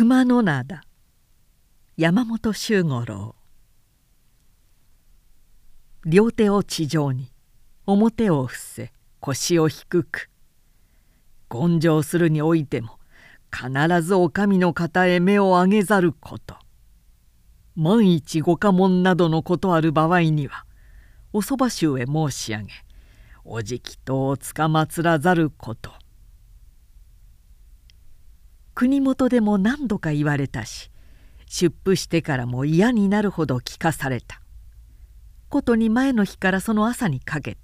熊野灘。山本周五郎。両手を地上に表を伏せ腰を低く。権上するにおいても必ずお上の方へ目を上げざること。万一ご家紋などのことある場合にはおそば衆へ申し上げおじきとをつかまつらざること。国元でも何度か言われたし出府してからも嫌になるほど聞かされた。ことに前の日からその朝にかけて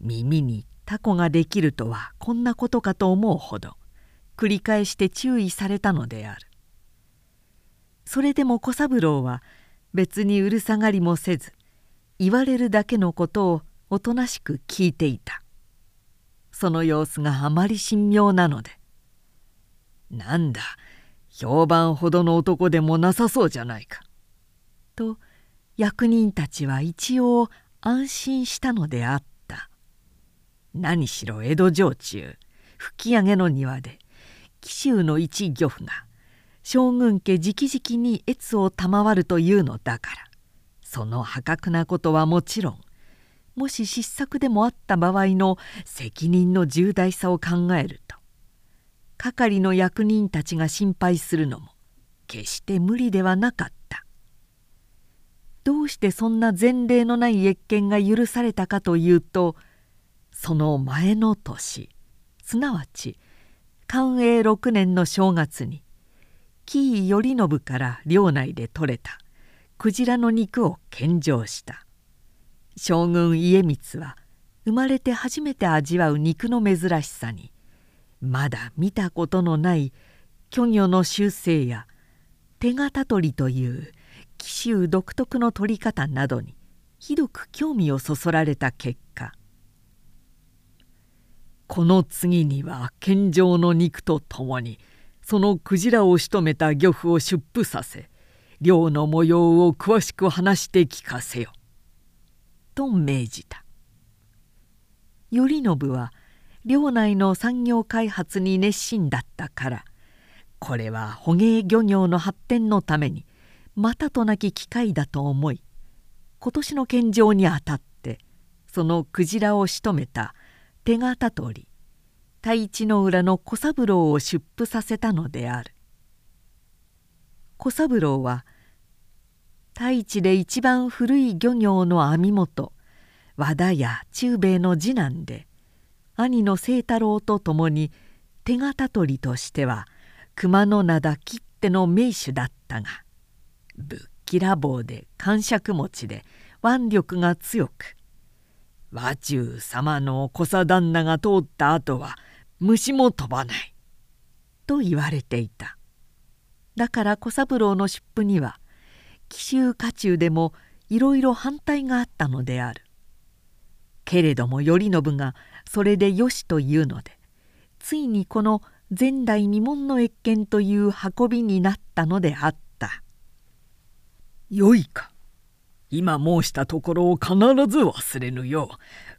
耳にタコができるとはこんなことかと思うほど繰り返して注意されたのである。それでも小三郎は別にうるさがりもせず言われるだけのことをおとなしく聞いていた。その様子があまり神妙なのでなんだ評判ほどの男でもなさそうじゃないか。と役人たちは一応安心したのであった。何しろ江戸城中吹上の庭で紀州の一漁夫が将軍家直々に越を賜るというのだからその破格なことはもちろんもし失策でもあった場合の責任の重大さを考えると係の役人たちが心配するのも決して無理ではなかった。どうしてそんな前例のない謁見が許されたかというとその前の年すなわち寛永6年の正月に紀伊頼信から領内で取れたクジラの肉を献上した。将軍家光は生まれて初めて味わう肉の珍しさにまだ見たことのない巨魚の習性や手形取りという紀州独特の取り方などにひどく興味をそそられた結果この次には献上の肉とともにそのクジラを仕留めた漁夫を出府させ漁の模様を詳しく話して聞かせよ」と命じた。頼信は領内の産業開発に熱心だったからこれは捕鯨漁業の発展のためにまたとなき機会だと思い今年の献上にあたってそのクジラを仕留めた手形取り太一の裏の小三郎を出府させたのである。小三郎は太一で一番古い漁業の網元和田や中兵衛の次男で兄の清太郎と共に手形取りとしては熊野灘切手の名手だったがぶっきらぼうで感触持ちで腕力が強く和中様の小佐旦那が通った後は虫も飛ばないと言われていた。だから小三郎の出府には紀州家中でもいろいろ反対があったのである。けれども頼信がそれでよしというのでついにこの前代未聞の謁見という運びになったのであった「よいか。今申したところを必ず忘れぬよう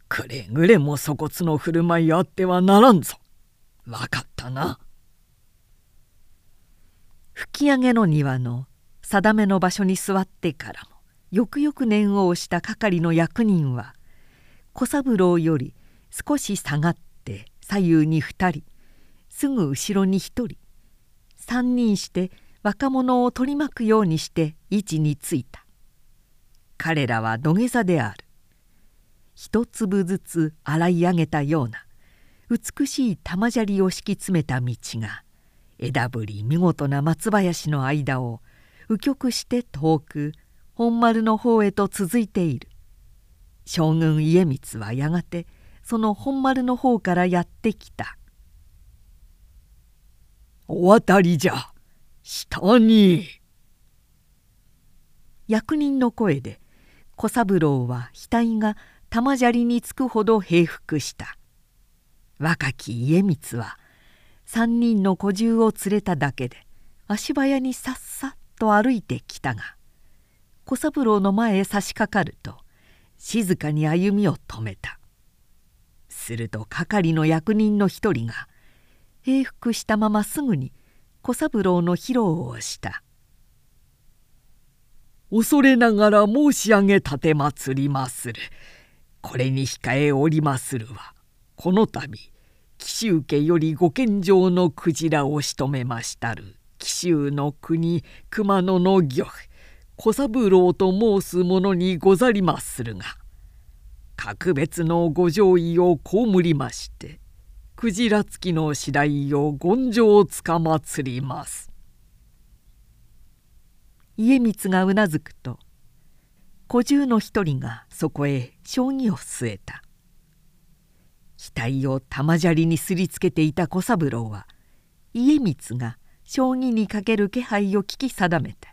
くれぐれも粗骨の振る舞いあってはならんぞ。分かったな」吹き上げの庭の定めの場所に座ってからもよくよく念を押した係の役人は小三郎より少し下がって左右に2人すぐ後ろに1人3人して若者を取り巻くようにして位置についた。彼らは土下座である。一粒ずつ洗い上げたような美しい玉砂利を敷き詰めた道が枝ぶり見事な松林の間を右極して遠く本丸の方へと続いている。将軍家光はやがてその本丸の方からやってきた「お渡りじゃ。下に」役人の声で小三郎は額が玉砂利につくほど平服した。若き家光は三人の小獣を連れただけで足早にさっさと歩いてきたが小三郎の前へ差し掛かると静かに歩みを止めた。すると係の役人の一人が平服したまますぐに小三郎の披露をした「恐れながら申し上げ奉りまする。これに控えおりまするはこの度紀州家よりご献上の鯨をしとめましたる紀州の国熊野の漁夫小三郎と申す者にござりまするが格別のご上意を被りまして鯨付きの次第を権上つかまつります」。家光がうなずくと小獣の一人がそこへ将棋を据えた額を玉砂利にすりつけていた小三郎は家光が将棋にかける気配を聞き定めて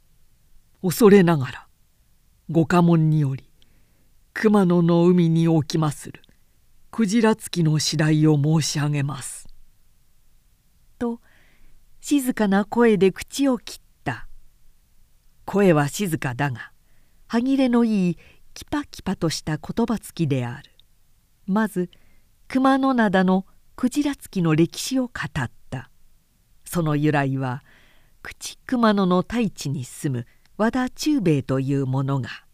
「恐れながらご家紋により熊野の海に置きまする。鯨付きの次第を申し上げます」と静かな声で口を切った。声は静かだが歯切れのいいキパキパとした言葉つきである。まず熊野灘の鯨付きの歴史を語った。その由来は口熊野の大地に住む和田忠兵衛という者が。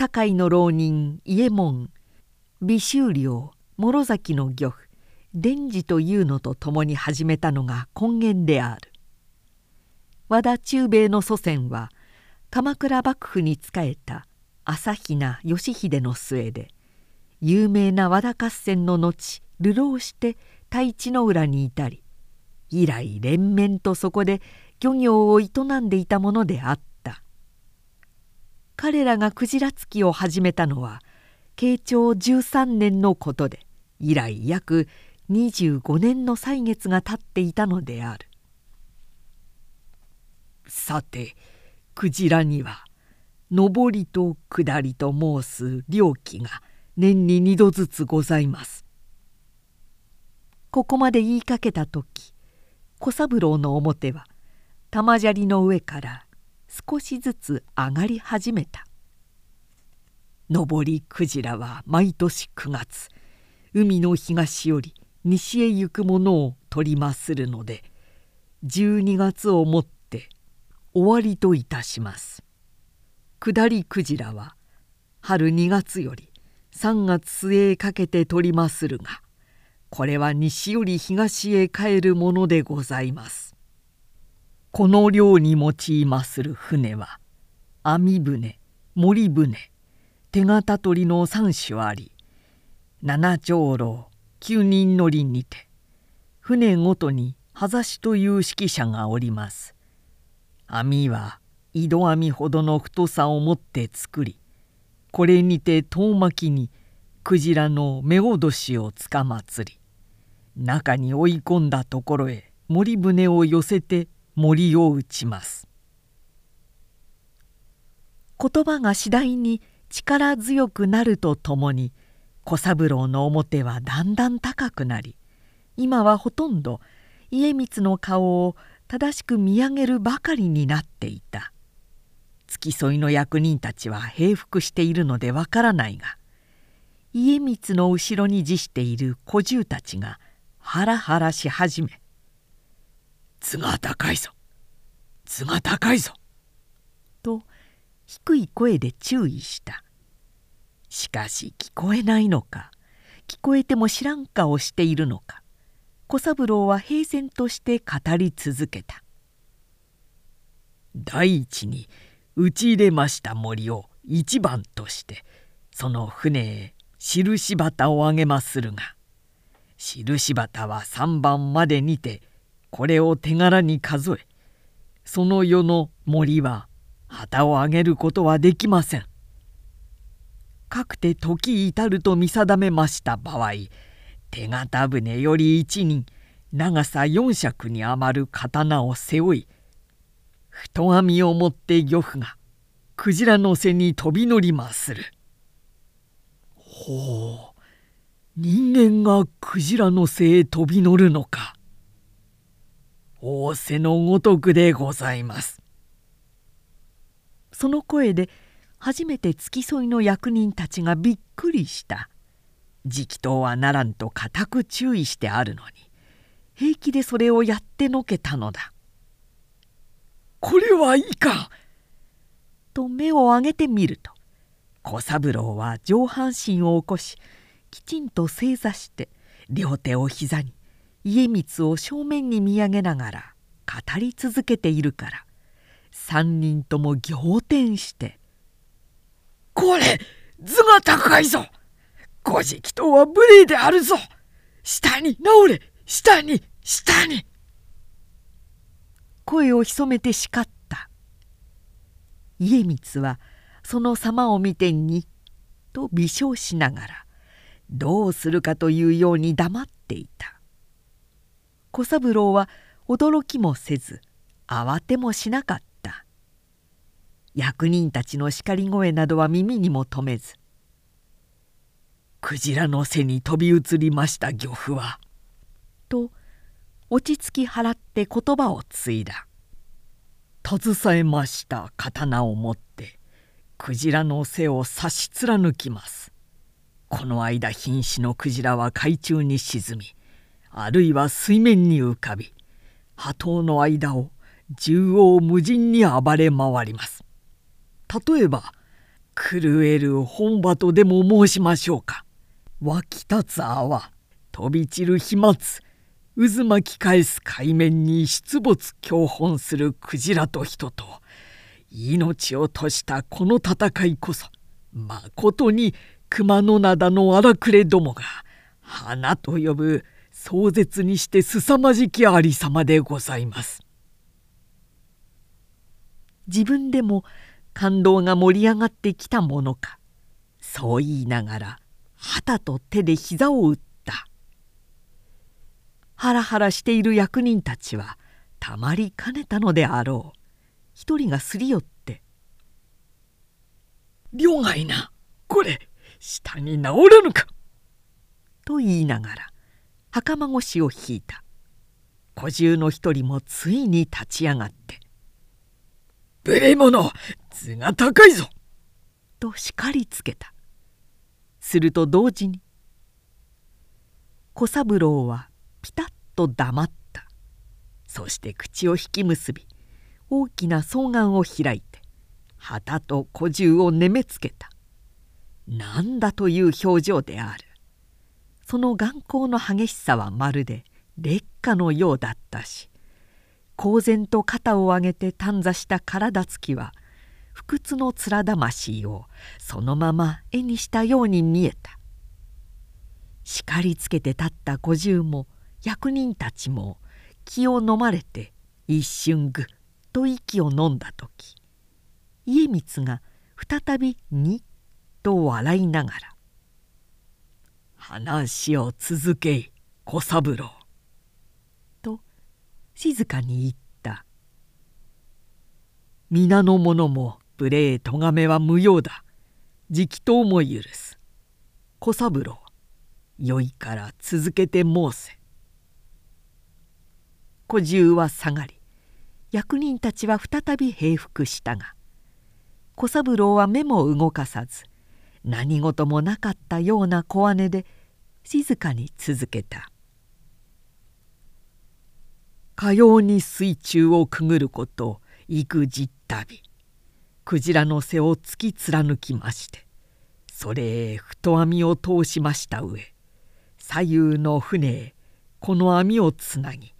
堺の浪人伊右衛門美州領諸崎の漁夫伝次というのと共に始めたのが根源である。和田忠兵衛の祖先は鎌倉幕府に仕えた朝比奈義秀の末で有名な和田合戦の後流浪して太一の浦にいたり以来連綿とそこで漁業を営んでいたものであった。彼らが鯨突きを始めたのは慶長13年のことで以来約25年の歳月が経っていたのであるさて鯨には上りと下りと申す漁期が年に2度ずつございます。ここまで言いかけた時小三郎の表は玉砂利の上から少しずつ上がり始めた。上り鯨は毎年9月海の東より西へ行くものを取りまするので12月をもって終わりといたします下りクジラは春2月より3月末へかけて取りまするがこれは西より東へ帰るものでございますこの漁に用いまする船は網船森船手形取りの3種あり七長老九人乗りにて船ごとに葉ざしという指揮者がおります。網は井戸網ほどの太さを持って作りこれにて遠巻きにクジラの目脅しをつかまつり中に追い込んだところへ森船を寄せて森を打ちます。言葉が次第に力強くなるとともに小三郎の面はだんだん高くなり今はほとんど家光の顔を正しく見上げるばかりになっていた。付き添いの役人たちは平服しているのでわからないが家光の後ろに辞している小獣たちがハラハラし始め「図が高いぞ。図が高いぞ」と低い声で注意した。しかし聞こえないのか。聞こえても知らん顔しているのか。小三郎は平然として語り続けた。第一に打ち入れました森を一番としてその船へ印旗をあげまするが印旗は3番までにてこれを手柄に数えその世の森は旗をあげることはできません。かくて時至ると見定めました場合手形船より一人長さ四尺に余る刀を背負い太網を持って漁夫が鯨の背に飛び乗りまする。ほう人間が鯨の背へ飛び乗るのか。仰せのごとくでございます。その声で初めて付き添いの役人たちがびっくりした。直答はならんと固く注意してあるのに平気でそれをやってのけたのだ。これはいいかと目を上げてみると小三郎は上半身を起こしきちんと正座して両手を膝に家光を正面に見上げながら語り続けているから三人とも仰天して「これ図が高いぞ。古事記とは無礼であるぞ。下に直れ。下に下に!」声を潜めて叱った。家光はその様を見てにと微笑しながらどうするかというように黙っていた。小三郎は驚きもせず慌てもしなかった。役人たちの叱り声などは耳にも留めず「クジラの背に飛び移りました漁夫は」と落ち着き払って言葉を継いだ携えました刀を持ってクジラの背を差し貫きます。この間瀕死のクジラは海中に沈みあるいは水面に浮かび波頭の間を縦横無尽に暴れ回ります。例えば狂える本場とでも申しましょうか。湧き立つ泡飛び散る飛沫渦巻き返す海面に出没強奔するクジラと人と命を賭したこの戦いこそまことに熊野灘の荒くれどもが花と呼ぶ壮絶にして凄まじきありさまでございます。自分でも感動が盛り上がってきたものかそう言いながら旗と手で膝を打ったハラハラしている役人たちはたまりかねたのであろう一人がすり寄って「両替なこれ下に治らぬか!」と言いながら袴腰を引いた。小獣の一人もついに立ち上がって「無礼者図が高いぞ!」と叱りつけた。すると同時に小三郎はピタッと黙った。そして口を引き結び大きな双眼を開いて旗と小獣をねめつけた。なんだという表情であるその眼光の激しさはまるで烈火のようだったし公然と肩を上げて短座した体つきは不屈の面魂をそのまま絵にしたように見えた。叱りつけて立った小獣も役人たちも気を飲まれて一瞬ぐっと息を飲んだ時家光が再び「に」と笑いながら話を続け小三郎」と静かに言った「皆の者も無礼咎めは無用だ。直答も許す。小三郎よいから続けて申せ」小獣は下がり役人たちは再び平服したが小三郎は目も動かさず何事もなかったような小姉で静かに続けた「かように水中をくぐること幾十旅クジラの背を突き貫きましてそれへ太網を通しました上。左右の船へこの網をつなぎ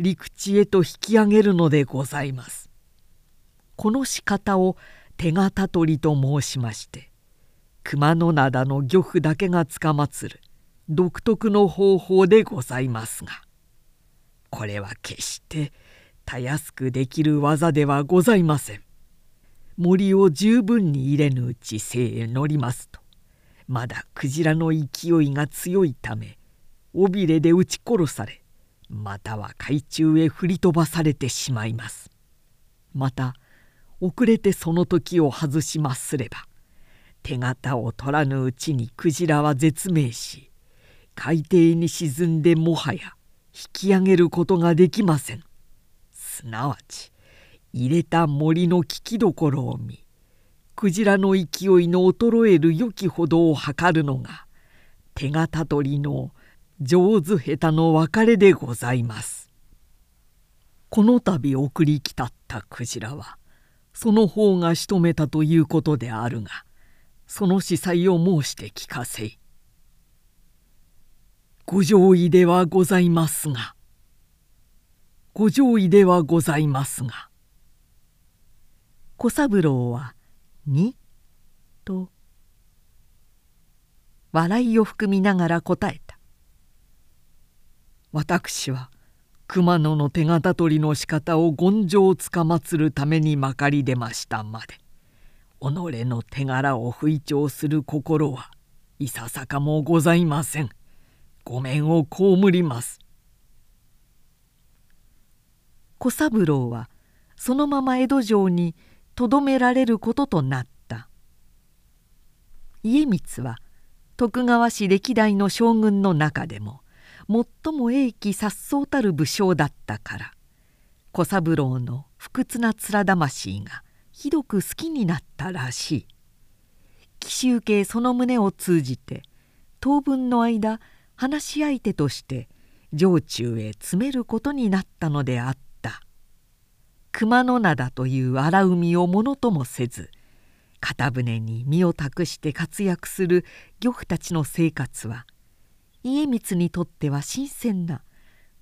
陸地へと引き上げるのでございます。この仕方を手形取りと申しまして熊野灘の漁夫だけがつかまつる独特の方法でございますがこれは決してたやすくできる技ではございません。森を十分に入れぬうち生へ乗りますとまだクジラの勢いが強いため尾びれで撃ち殺されまたは海中へ振り飛ばされてしまいます。また遅れてその時を外しますれば手形を取らぬうちにクジラは絶命し海底に沈んでもはや引き上げることができませんすなわち入れた森の聞きどころを見クジラの勢いの衰える良きほどを測るのが手形取りの上手下手の別れでございます」この度送り来たったクジラはその方が仕留めたということであるがその司祭を申して聞かせい。ご上位ではございますが。ご上位ではございますが。小三郎は「に」と。笑いを含みながら答えた「私は熊野の手形取りの仕方を権上つかまつるためにまかり出ましたまで。己の手柄を吹聴する心はいささかもございません。ご面を被ります」小三郎はそのまま江戸城にとどめられることとなった。家光は徳川氏歴代の将軍の中でも最も英気颯爽たる武将だったから小三郎の不屈な面魂がひどく好きになったらしい。紀州家その旨を通じて当分の間話し相手として城中へ詰めることになったのであった。熊野灘という荒海をものともせず片舟に身を託して活躍する漁夫たちの生活は家光にとっては新鮮な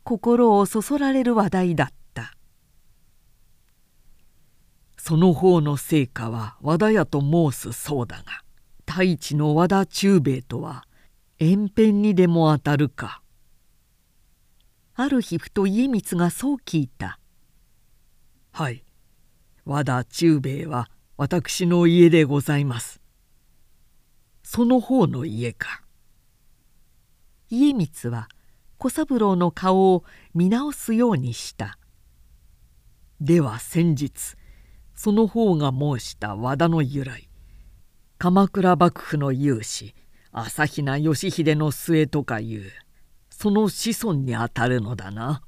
心をそそられる話題だった。その方の成果は和田屋と申すそうだが太一の和田忠兵衛とは延辺にでも当たるか。ある日ふと家光がそう聞いた「はい。和田忠兵衛は私の家でございます」その方の家か。家光は小三郎の顔を見直すようにした。では先日その方が申した和田の由来。鎌倉幕府の有志朝比奈義秀の末とかいうその子孫にあたるのだな。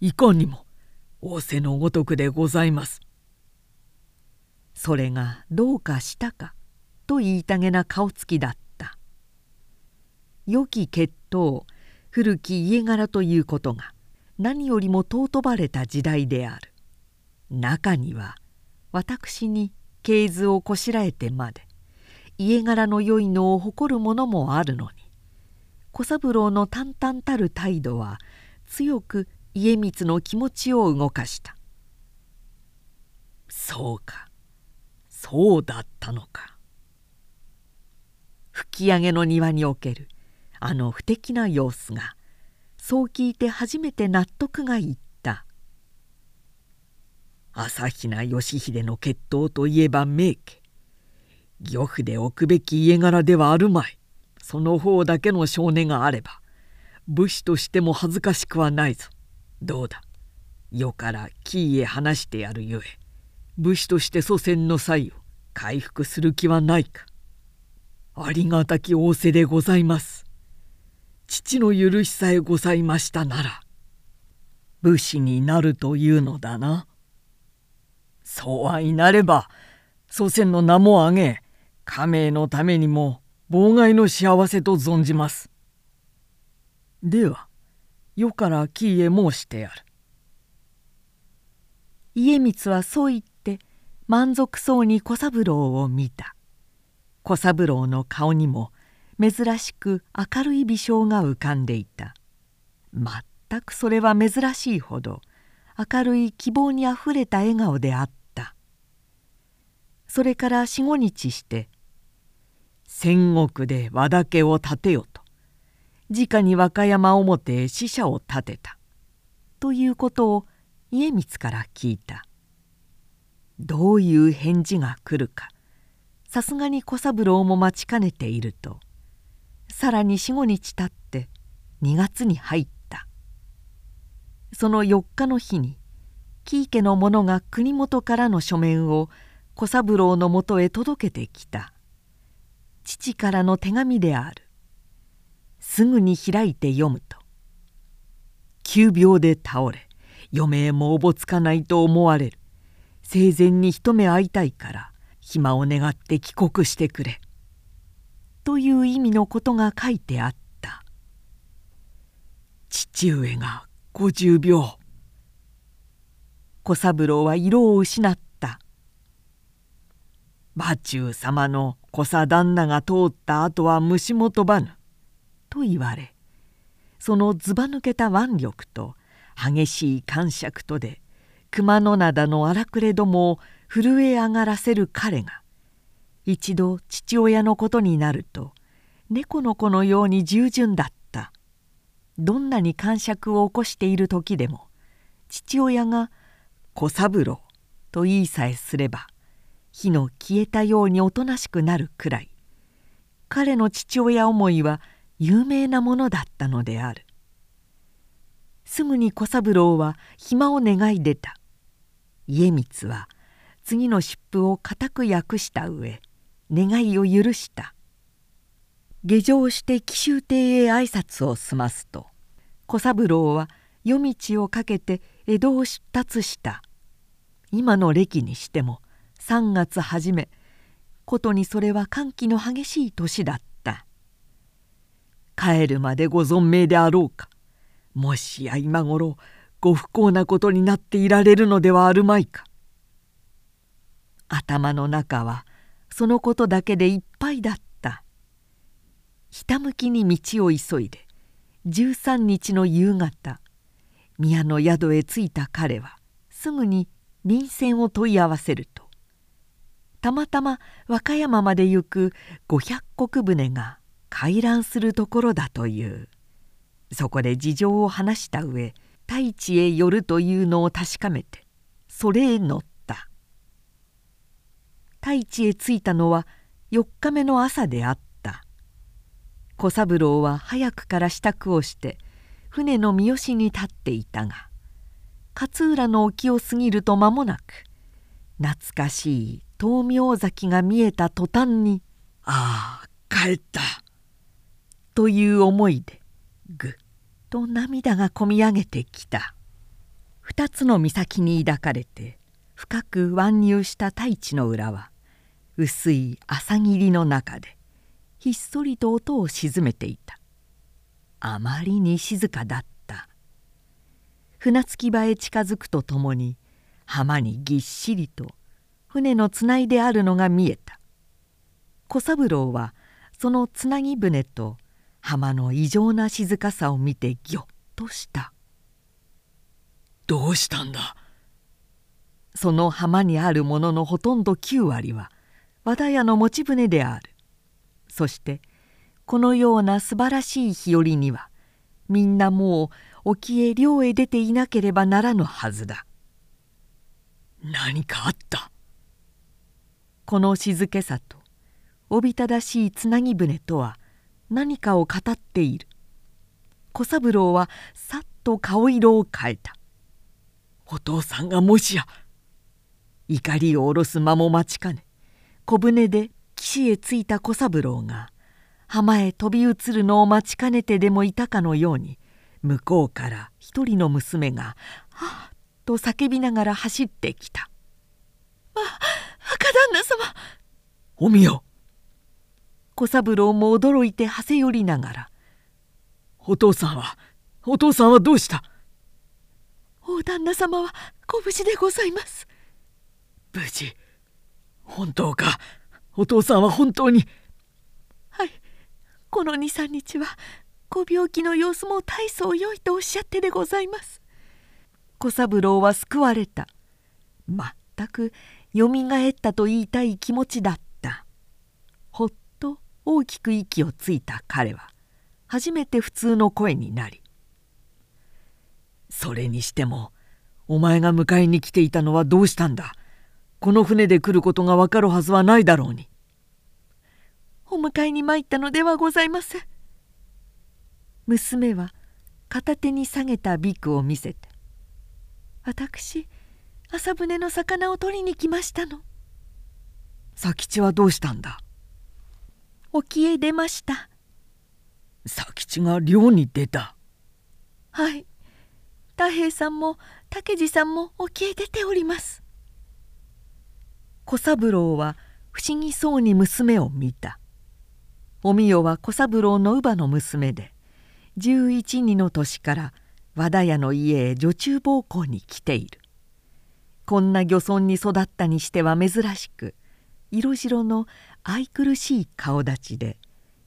いかにも仰せのごとくでございます。それがどうかしたかと言いたげな顔つきだった。良き血統古き家柄ということが何よりも尊ばれた時代である。中には私に系図をこしらえてまで家柄の良いのを誇るものもあるのに小三郎の淡々たる態度は強く家光の気持ちを動かした。そうか。そうだったのか。吹き上げの庭におけるあの不敵な様子がそう聞いて初めて納得がいった。朝比奈義秀の血統といえば名家。漁夫で置くべき家柄ではあるまい。その方だけの少年があれば武士としても恥ずかしくはないぞ。どうだ？世からキーへ話してやるゆえ武士として祖先の際を回復する気はないか？ありがたき仰せでございます。父の許しさえございましたなら武士になるというのだな。そうはいなれば祖先の名も挙げ家名のためにも妨害の幸せと存じます。では世から木へ申してやる。家光はそう言って満足そうに小三郎を見た小三郎の顔にも珍しく明るい微笑が浮かんでいた全くそれは珍しいほど明るい希望にあふれた笑顔であったそれから四五日して戦国で和田家を建てよと直に和歌山表へ使者を立てたということを家光から聞いた。どういう返事が来るかさすがに小三郎も待ちかねているとさらに45日たって2月に入った。その4日の日に喜家の者が国元からの書面を小三郎のもとへ届けてきた。父からの手紙である。すぐに開いて読むと「急病で倒れ余命もおぼつかないと思われる。生前に一目会いたいから暇を願って帰国してくれ」という意味のことが書いてあった。父上が50秒。小三郎は色を失った。馬中様の小佐旦那が通った後は虫も飛ばぬ」と言われそのずば抜けた腕力と激しい感触とで熊野灘の荒くれどもを震え上がらせる彼が一度父親のことになると猫の子のように従順だった。どんなに感触を起こしている時でも父親が「小三郎」と言いさえすれば火の消えたようにおとなしくなるくらい。彼の父親思いは有名なものだったのである。すぐに小三郎は暇を願い出た。家光は次の湿布を固く訳した上願いを許した。下城して紀州邸へ挨拶を済ますと小三郎は夜道をかけて江戸を出立した。今の歴にしても3月初めことにそれは歓喜の激しい年だった。帰るまでご存命であろうか。もしや今頃ご不幸なことになっていられるのではあるまいか。頭の中はそのことだけでいっぱいだった。ひたむきに道を急いで13日の夕方宮の宿へ着いた彼はすぐに便箋を問い合わせるたまたま和歌山まで行く500石船が回覧するところだという。そこで事情を話した上太一へ寄るというのを確かめてそれへ乗った。太一へ着いたのは4日目の朝であった。小三郎は早くから支度をして船の三好に立っていたが勝浦の沖を過ぎると間もなく懐かしい東明崎が見えた途端に「ああ帰った」という思いでぐっと涙がこみ上げてきた。二つの岬に抱かれて深く湾入した太一の裏は薄い朝霧の中でひっそりと音を静めていた。あまりに静かだった。船着き場へ近づくとともに浜にぎっしりと船のつないであるのが見えた。小三郎はそのつなぎ船と浜の異常な静かさを見てぎょっとした「どうしたんだ?」その浜にあるもののほとんど9割は和田屋の持ち船である。そしてこのような素晴らしい日和にはみんなもう沖へ漁へ出ていなければならぬはずだ何かあった？この静けさとおびただしいつなぎ船とは何かを語っている。小三郎はさっと顔色を変えた。お父さんがもしや怒りを下ろす間も待ちかね小舟で岸へ着いた小三郎が浜へ飛び移るのを待ちかねてでもいたかのように向こうから一人の娘が「はあ」と叫びながら走ってきた「あ若旦那様。おみよ小三郎も驚いてはせ寄りながら「お父さんはお父さんはどうした?」大旦那様はご無事でございます。無事本当か？お父さんは本当に？はい。この23日はご病気の様子も大層良いとおっしゃってでございます小三郎は救われた。全くよみがえったと言いたい気持ちだった。ほっと大きく息をついた彼は初めて普通の声になり「それにしてもお前が迎えに来ていたのはどうしたんだ？この船で来ることがわかるはずはないだろうに」お迎えに参ったのではございません。娘は片手に下げたビクを見せて「私朝船の魚を取りに来ましたの」佐吉はどうしたんだ？沖へ出ました。佐吉が漁に出た。はい。太平さんも竹次さんも沖へ出ております。小三郎は不思議そうに娘を見た。おみよは小三郎の乳母の娘で11、2の年から和田屋の家へ女中奉公に来ている。こんな漁村に育ったにしては珍しく色白の愛くるしい顔立ちで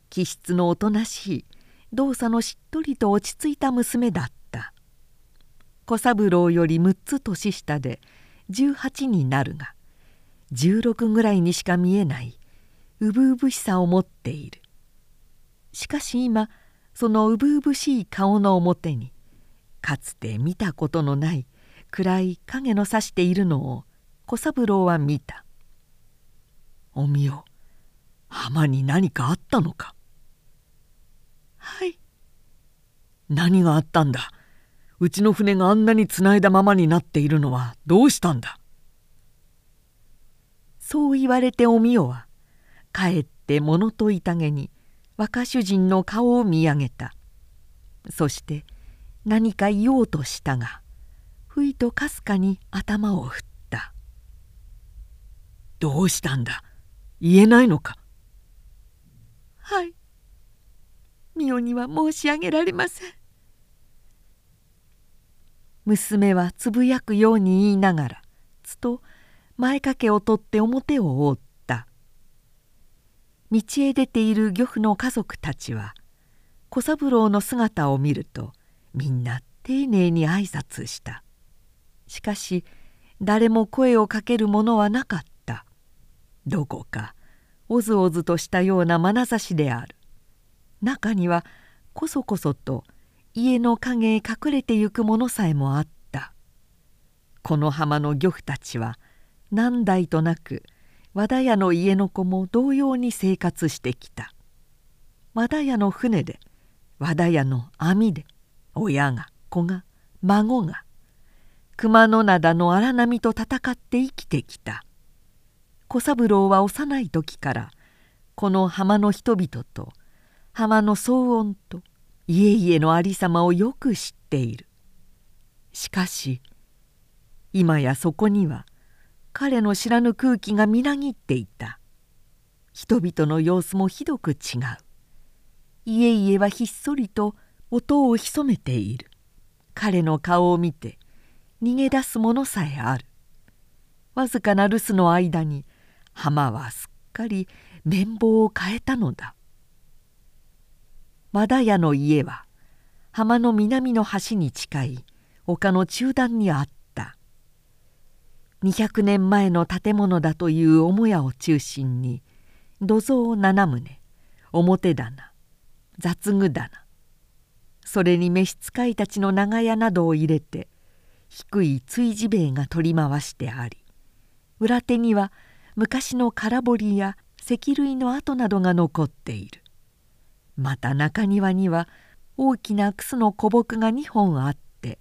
気質のおとなしい動作のしっとりと落ち着いた娘だった。小三郎より6つ年下で18になるが16ぐらいにしか見えないうぶうぶしさを持っている。しかし今そのうぶうぶしい顔の表にかつて見たことのない暗い影のさしているのを小三郎は見た「おみよ浜に何かあったのか?」はい。何があったんだ？うちの船があんなにつないだままになっているのはどうしたんだ？そう言われておみよはかえって物といたげに若主人の顔を見上げた。そして何か言おうとしたがふいとかすかに頭を振った「どうしたんだ？言えないのか?」はい。ミオには申し上げられません。娘はつぶやくように言いながらつと前掛けを取って表を覆った。道へ出ている漁夫の家族たちは小三郎の姿を見るとみんな丁寧に挨拶した。しかし誰も声をかけるものはなかった。どこかおずおずとしたような眼差しである。中にはこそこそと家の陰へ隠れてゆくものさえもあった。この浜の漁夫たちは何代となく和田屋の家の子も同様に生活してきた。和田屋の船で和田屋の網で親が子が孫が熊野灘の荒波と戦って生きてきた。小三郎は幼い時からこの浜の人々と浜の騒音と家々のありさまをよく知っている。しかし今やそこには彼の知らぬ空気がみなぎっていた。人々の様子もひどく違う。家々はひっそりと音を潜めている。彼の顔を見て逃げ出すものさえある。わずかな留守の間に浜はすっかり綿棒を変えたのだ。和田屋の家は浜の南の端に近い丘の中段にあった。200年前の建物だという母屋を中心に土蔵7棟表棚雑具棚それに召使いたちの長屋などを入れて低い追事塀が取り回してあり裏手には昔の空堀や石類の跡などが残っている。また中庭には大きな楠の古木が2本あって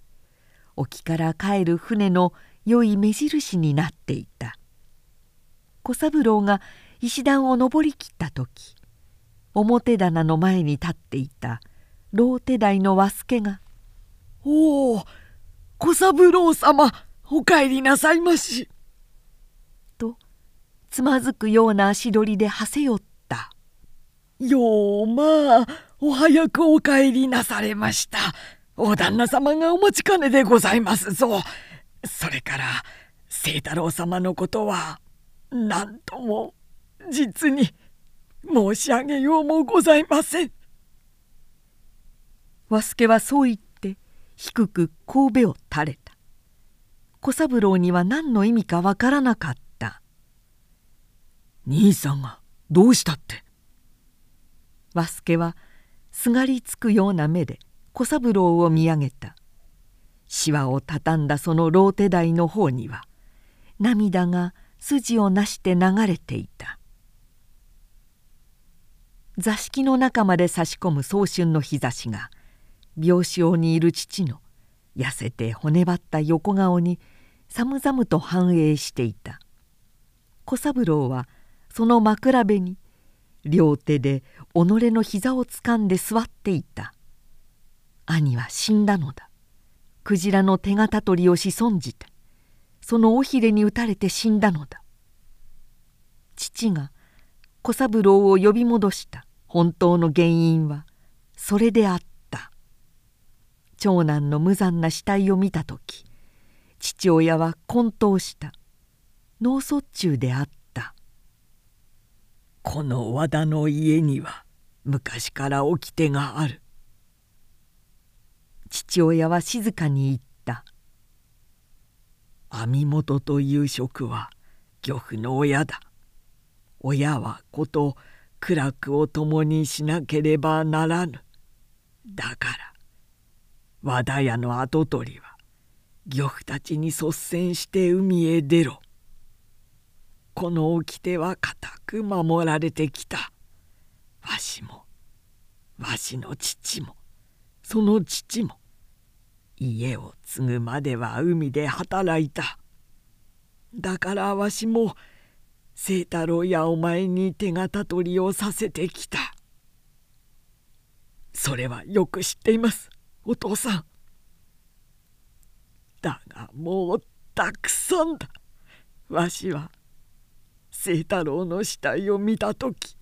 沖から帰る船の良い目印になっていた。小三郎が石段を登りきった時表棚の前に立っていた老手代の和助が「おお小三郎様お帰りなさいまし」とつまずくような足取りではせよった「ようまあお早くお帰りなされました。お旦那様がお待ちかねでございますぞ。それから清太郎様のことは何とも実に申し上げようもございません」和助はそう言って低く神戸を垂れた。小三郎には何の意味かわからなかった「兄さんがどうしたって?」和助はすがりつくような目で小三郎を見上げた。しわを畳んだその老手台の方には涙が筋をなして流れていた。座敷の中まで差し込む早春の日差しが病床にいる父の痩せて骨張った横顔に寒々と反映していた。小三郎はその枕辺に両手で己の膝をつかんで座っていた。兄は死んだのだ。クジラの手形取りをし損じてその尾ひれに打たれて死んだのだ。父が小三郎を呼び戻した。本当の原因はそれであった。長男の無残な死体を見た時父親は混沌した。脳卒中であった。この和田の家には昔から掟がある。父親は静かに言った「網元という職は漁夫の親だ。親は子と苦楽を共にしなければならぬ。だから和田屋の跡取りは漁夫たちに率先して海へ出ろ。この掟は固く守られてきた。わしもわしの父もその父も家を継ぐまでは海で働いた。だからわしも清太郎やお前に手形取りをさせてきた。それはよく知っています。お父さん。だがもうたくさんだ。わしは清太郎の死体を見た時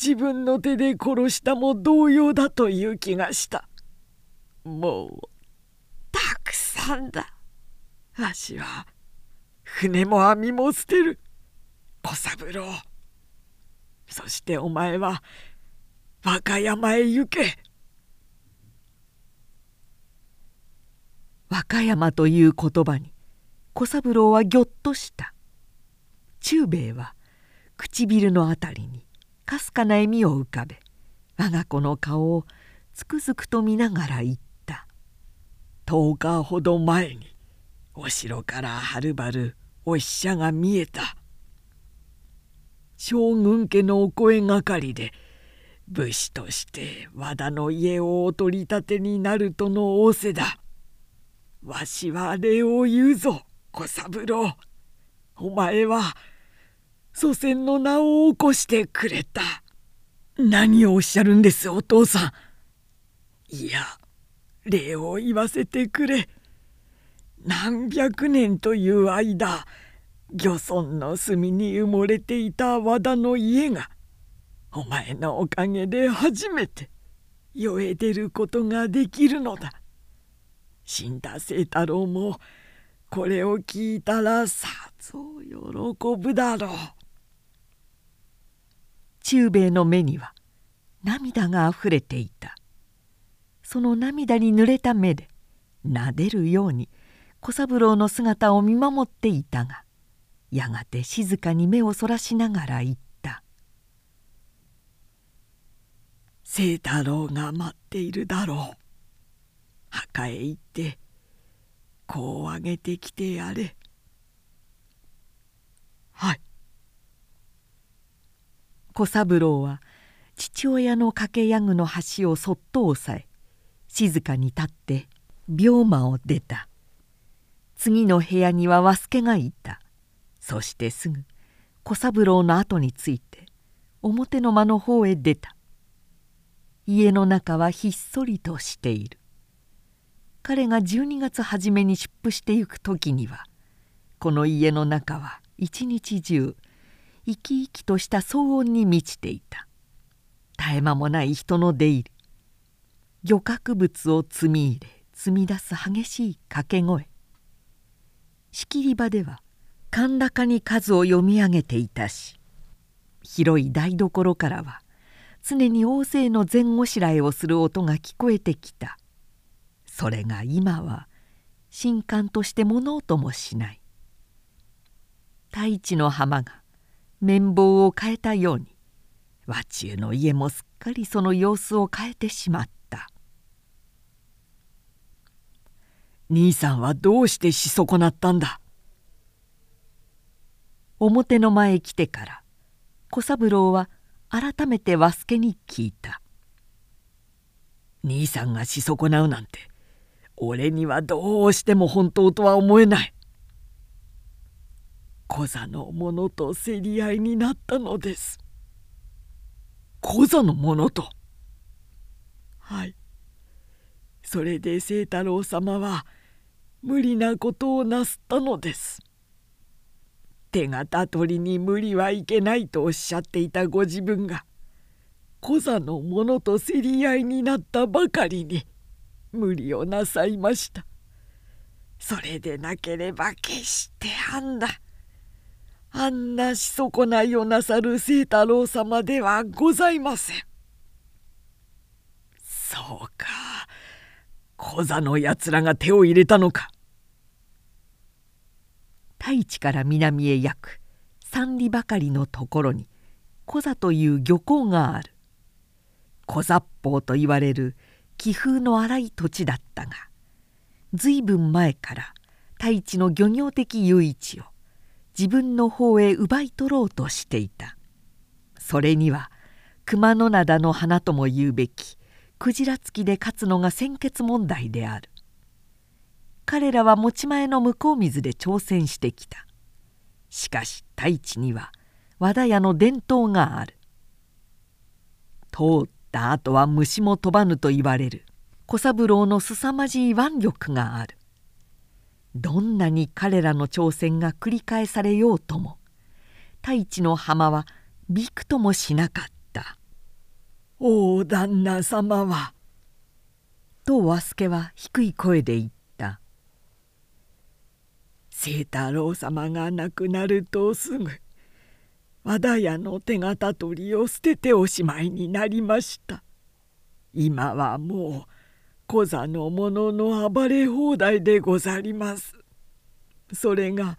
自分の手で殺したも同様だという気がした。もうたくさんだ。わしは船も網も捨てる。小三郎。そしてお前は和歌山へ行け。和歌山という言葉に小三郎はぎょっとした。忠兵衛は唇のあたりにかすかな笑みを浮かべ我が子の顔をつくづくと見ながら言った「10日ほど前にお城からはるばるお使者が見えた」将軍家のお声がかりで武士として和田の家をお取り立てになるとの仰せだ。わしは礼を言うぞ小三郎。お前は祖先の名を起こしてくれた。何をおっしゃるんですお父さん。いや礼を言わせてくれ。何百年という間漁村の隅に埋もれていた和田の家がお前のおかげで初めて世へ出ることができるのだ。死んだ清太郎もこれを聞いたらさぞ喜ぶだろう。忠兵衛の目には涙があふれていた。その涙に濡れた目でなでるように小三郎の姿を見守っていたがやがて静かに目をそらしながら言った「清太郎が待っているだろう。墓へ行って子をあげてきてやれ」はい。小三郎は父親の掛けヤグの端をそっと押さえ静かに立って病魔を出た。次の部屋には和助がいた。そしてすぐ小三郎の後について表の間の方へ出た。家の中はひっそりとしている。彼が12月初めに出府してゆく時にはこの家の中は一日中生き生きとした騒音に満ちていた。絶え間もない人の出入り。漁獲物を積み入れ積み出す激しい掛け声。仕切り場では甲高に数を読み上げていたし広い台所からは常に大勢の前後しらえをする音が聞こえてきた。それが今は神官として物音もしない。太一の浜が綿棒を変えたように和中の家もすっかりその様子を変えてしまった。兄さんはどうしてし損なったんだ？表の前へ来てから小三郎は改めて和助に聞いた「兄さんがし損なうなんて俺にはどうしても本当とは思えない。小座の者と競り合いになったのです。小座の者とはいそれで清太郎様は無理なことをなすったのです。手形取りに無理はいけないとおっしゃっていたご自分が小座の者と競り合いになったばかりに無理をなさいました。それでなければ決してあんなあんなし損ないをなさる清太郎様ではございません。そうか小座のやつらが手を入れたのか。太一から南へ約三里ばかりのところに小座という漁港がある。小座っぽうと言われる気風の荒い土地だったが随分前から太一の漁業的唯一を自分の方へ奪い取ろうとしていた。それには熊野灘の花とも言うべきクジラ付きで勝つのが先決問題である。彼らは持ち前の向こう水で挑戦してきた。しかし太一には和田屋の伝統がある。通った後は虫も飛ばぬと言われる。小三郎の凄まじい腕力がある。どんなに彼らの挑戦が繰り返されようとも太一の浜はびくともしなかった「お旦那様は」と和助は低い声で言った「清太郎様が亡くなるとすぐ和田屋の手形取りを捨てておしまいになりました。今はもう小座の者の暴れ放題でござります。それが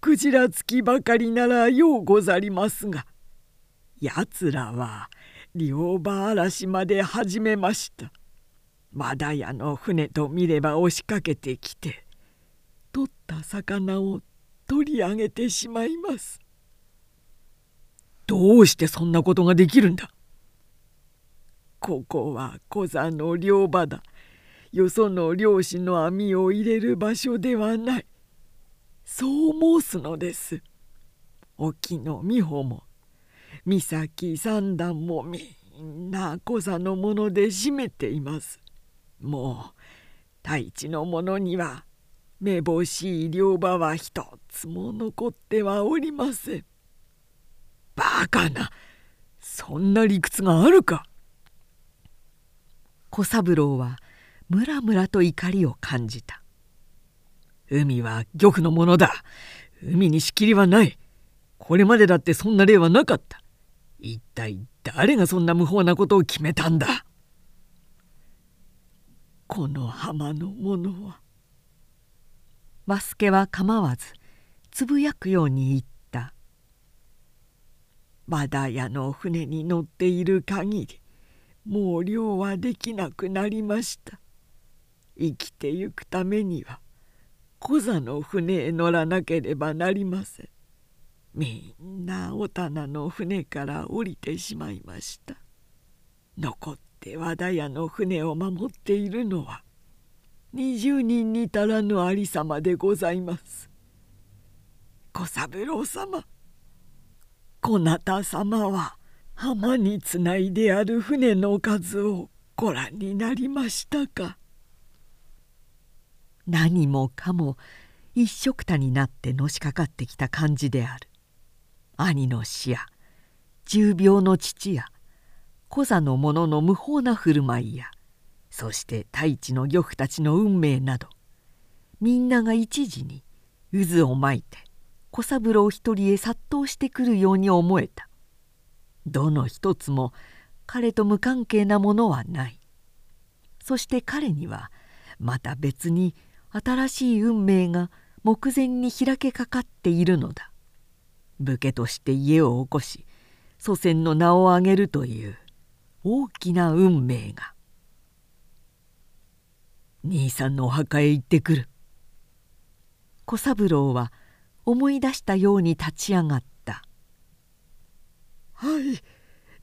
クジラ付きばかりならようござりますがやつらは両場嵐まで始めました。和田屋の船と見れば押しかけてきて取った魚を取り上げてしまいます。どうしてそんなことができるんだ？ここは小座の漁場だ。よその漁師の網を入れる場所ではない。そう申すのです。沖の美穂も。三崎三段もみんな小座のもので占めています。もう太一のものにはめぼしい漁場は一つも残ってはおりません。バカな。そんな理屈があるか。小三郎はムラムラと怒りを感じた。海は漁夫のものだ。海に仕切りはない。これまでだってそんな例はなかった。一体誰がそんな無法なことを決めたんだ。この浜の者は。和助は構わずつぶやくように言った「和田屋の船に乗っている限りもう漁はできなくなりました。生きてゆくためには小座の船へ乗らなければなりません。みんなお棚の船から降りてしまいました。残って和田屋の船を守っているのは20人に足らぬありさまでございます。小三郎様小なた様は浜につないである船の数をご覧になりましたか？何もかも一緒くたになってのしかかってきた感じである。兄の死や重病の父や小座の者の無法な振る舞いやそして太一の漁夫たちの運命などみんなが一時に渦を巻いて小三郎一人へ殺到してくるように思えた。どの一つも彼と無関係なものはない。そして彼にはまた別に新しい運命が目前に開けかかっているのだ。武家として家を起こし祖先の名を挙げるという大きな運命が。兄さんのお墓へ行ってくる。小三郎は思い出したように立ち上がった「はい。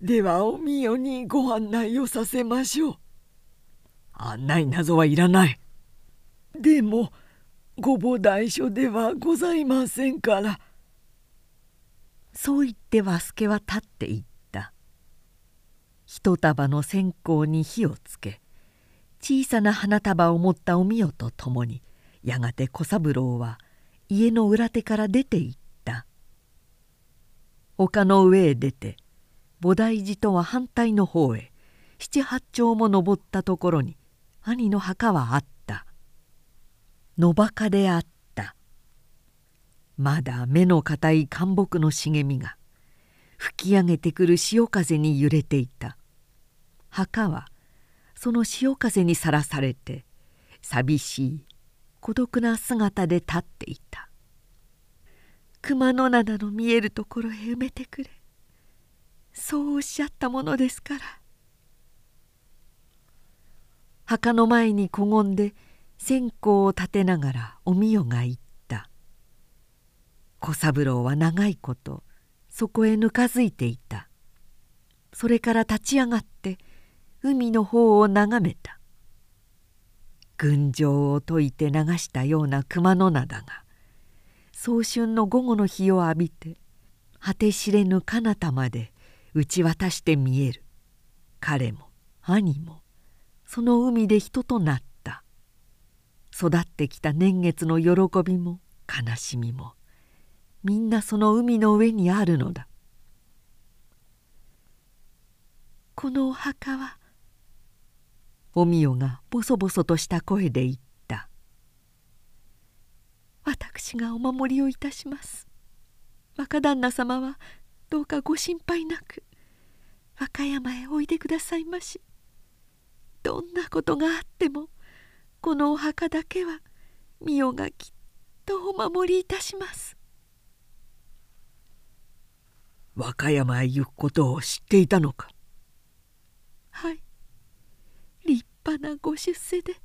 ではおみよにご案内をさせましょう」案内などはいらない。でもご母大所ではございませんから。そう言って和助は立っていった。一束の線香に火をつけ小さな花束を持ったおみよと共にやがて小三郎は家の裏手から出て行った。丘の上へ出て菩提寺とは反対の方へ七八丁も登ったところに兄の墓はあった。野墓であった。まだ目の固い干木の茂みが吹き上げてくる潮風に揺れていた。墓はその潮風にさらされて寂しい。孤独な姿で立っていた。熊野灘の見えるところへ埋めてくれ。そうおっしゃったものですから。墓の前にこごんで線香を立てながらおみよが言った。小三郎は長いことそこへぬかづいていた。それから立ち上がって海の方を眺めた。群青を解いて流したような熊野灘が早春の午後の日を浴びて果て知れぬ彼方まで打ち渡して見える。彼も兄もその海で人となった。育ってきた年月の喜びも悲しみもみんなその海の上にあるのだ。このお墓はおみよがボソボソとした声で言った「私がお守りをいたします。若旦那様はどうかご心配なく和歌山へおいでくださいまし。どんなことがあってもこのお墓だけはみよがきっとお守りいたします」和歌山へ行くことを知っていたのか？はい。立派なご出世で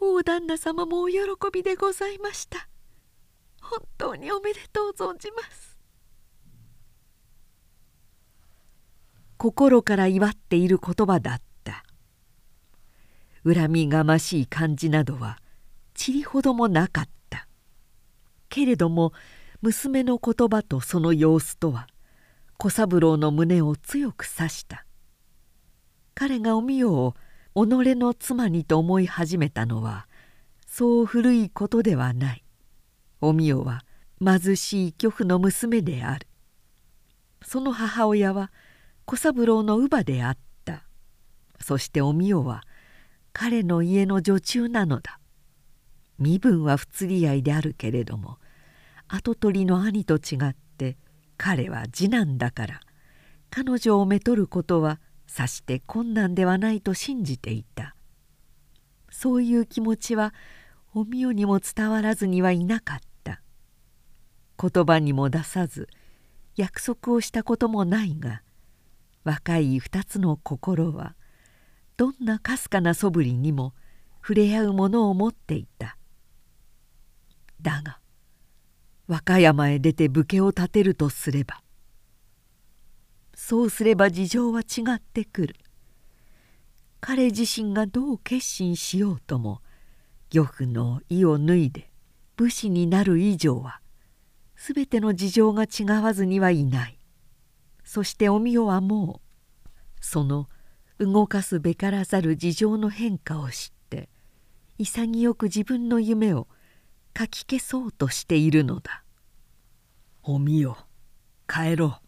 大旦那様もお喜びでございました。本当におめでとう存じます。心から祝っている言葉だった。恨みがましい感じなどはちりほどもなかった。けれども娘の言葉とその様子とは小三郎の胸を強く刺した。彼がおみよを己の妻にと思い始めたのはそう古いことではない。おみよは貧しい巨婦の娘である。その母親は小三郎の乳母であった。そしておみよは彼の家の女中なのだ。身分は不釣り合いであるけれども跡取りの兄と違って彼は次男だから彼女をめとることはさして困難ではないと信じていた。そういう気持ちはおみよにも伝わらずにはいなかった。言葉にも出さず約束をしたこともないが若い二つの心はどんなかすかなそぶりにも触れ合うものを持っていた。だが和歌山へ出て武家を立てるとすればそうすれば事情は違ってくる。彼自身がどう決心しようとも漁夫の意を脱いで武士になる以上は全ての事情が違わずにはいない。そしておみよはもうその動かすべからざる事情の変化を知って潔く自分の夢をかき消そうとしているのだ。おみよ帰ろう。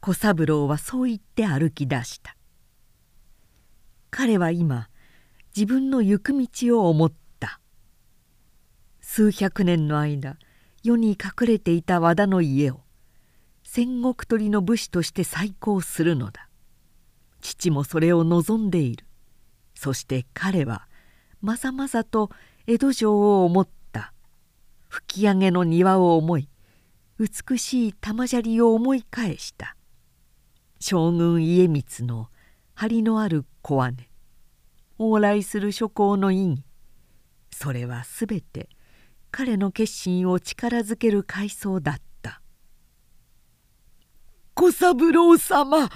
小三郎はそう言って歩き出した。彼は今自分の行く道を思った。数百年の間世に隠れていた和田の家を戦国鳥の武士として再興するのだ。父もそれを望んでいる。そして彼はまざまざと江戸城を思った。吹き上げの庭を思い美しい玉砂利を思い返した。将軍家光の張りのある小姉往来する諸行の意義。それはすべて彼の決心を力づける回想だった「小三郎様!」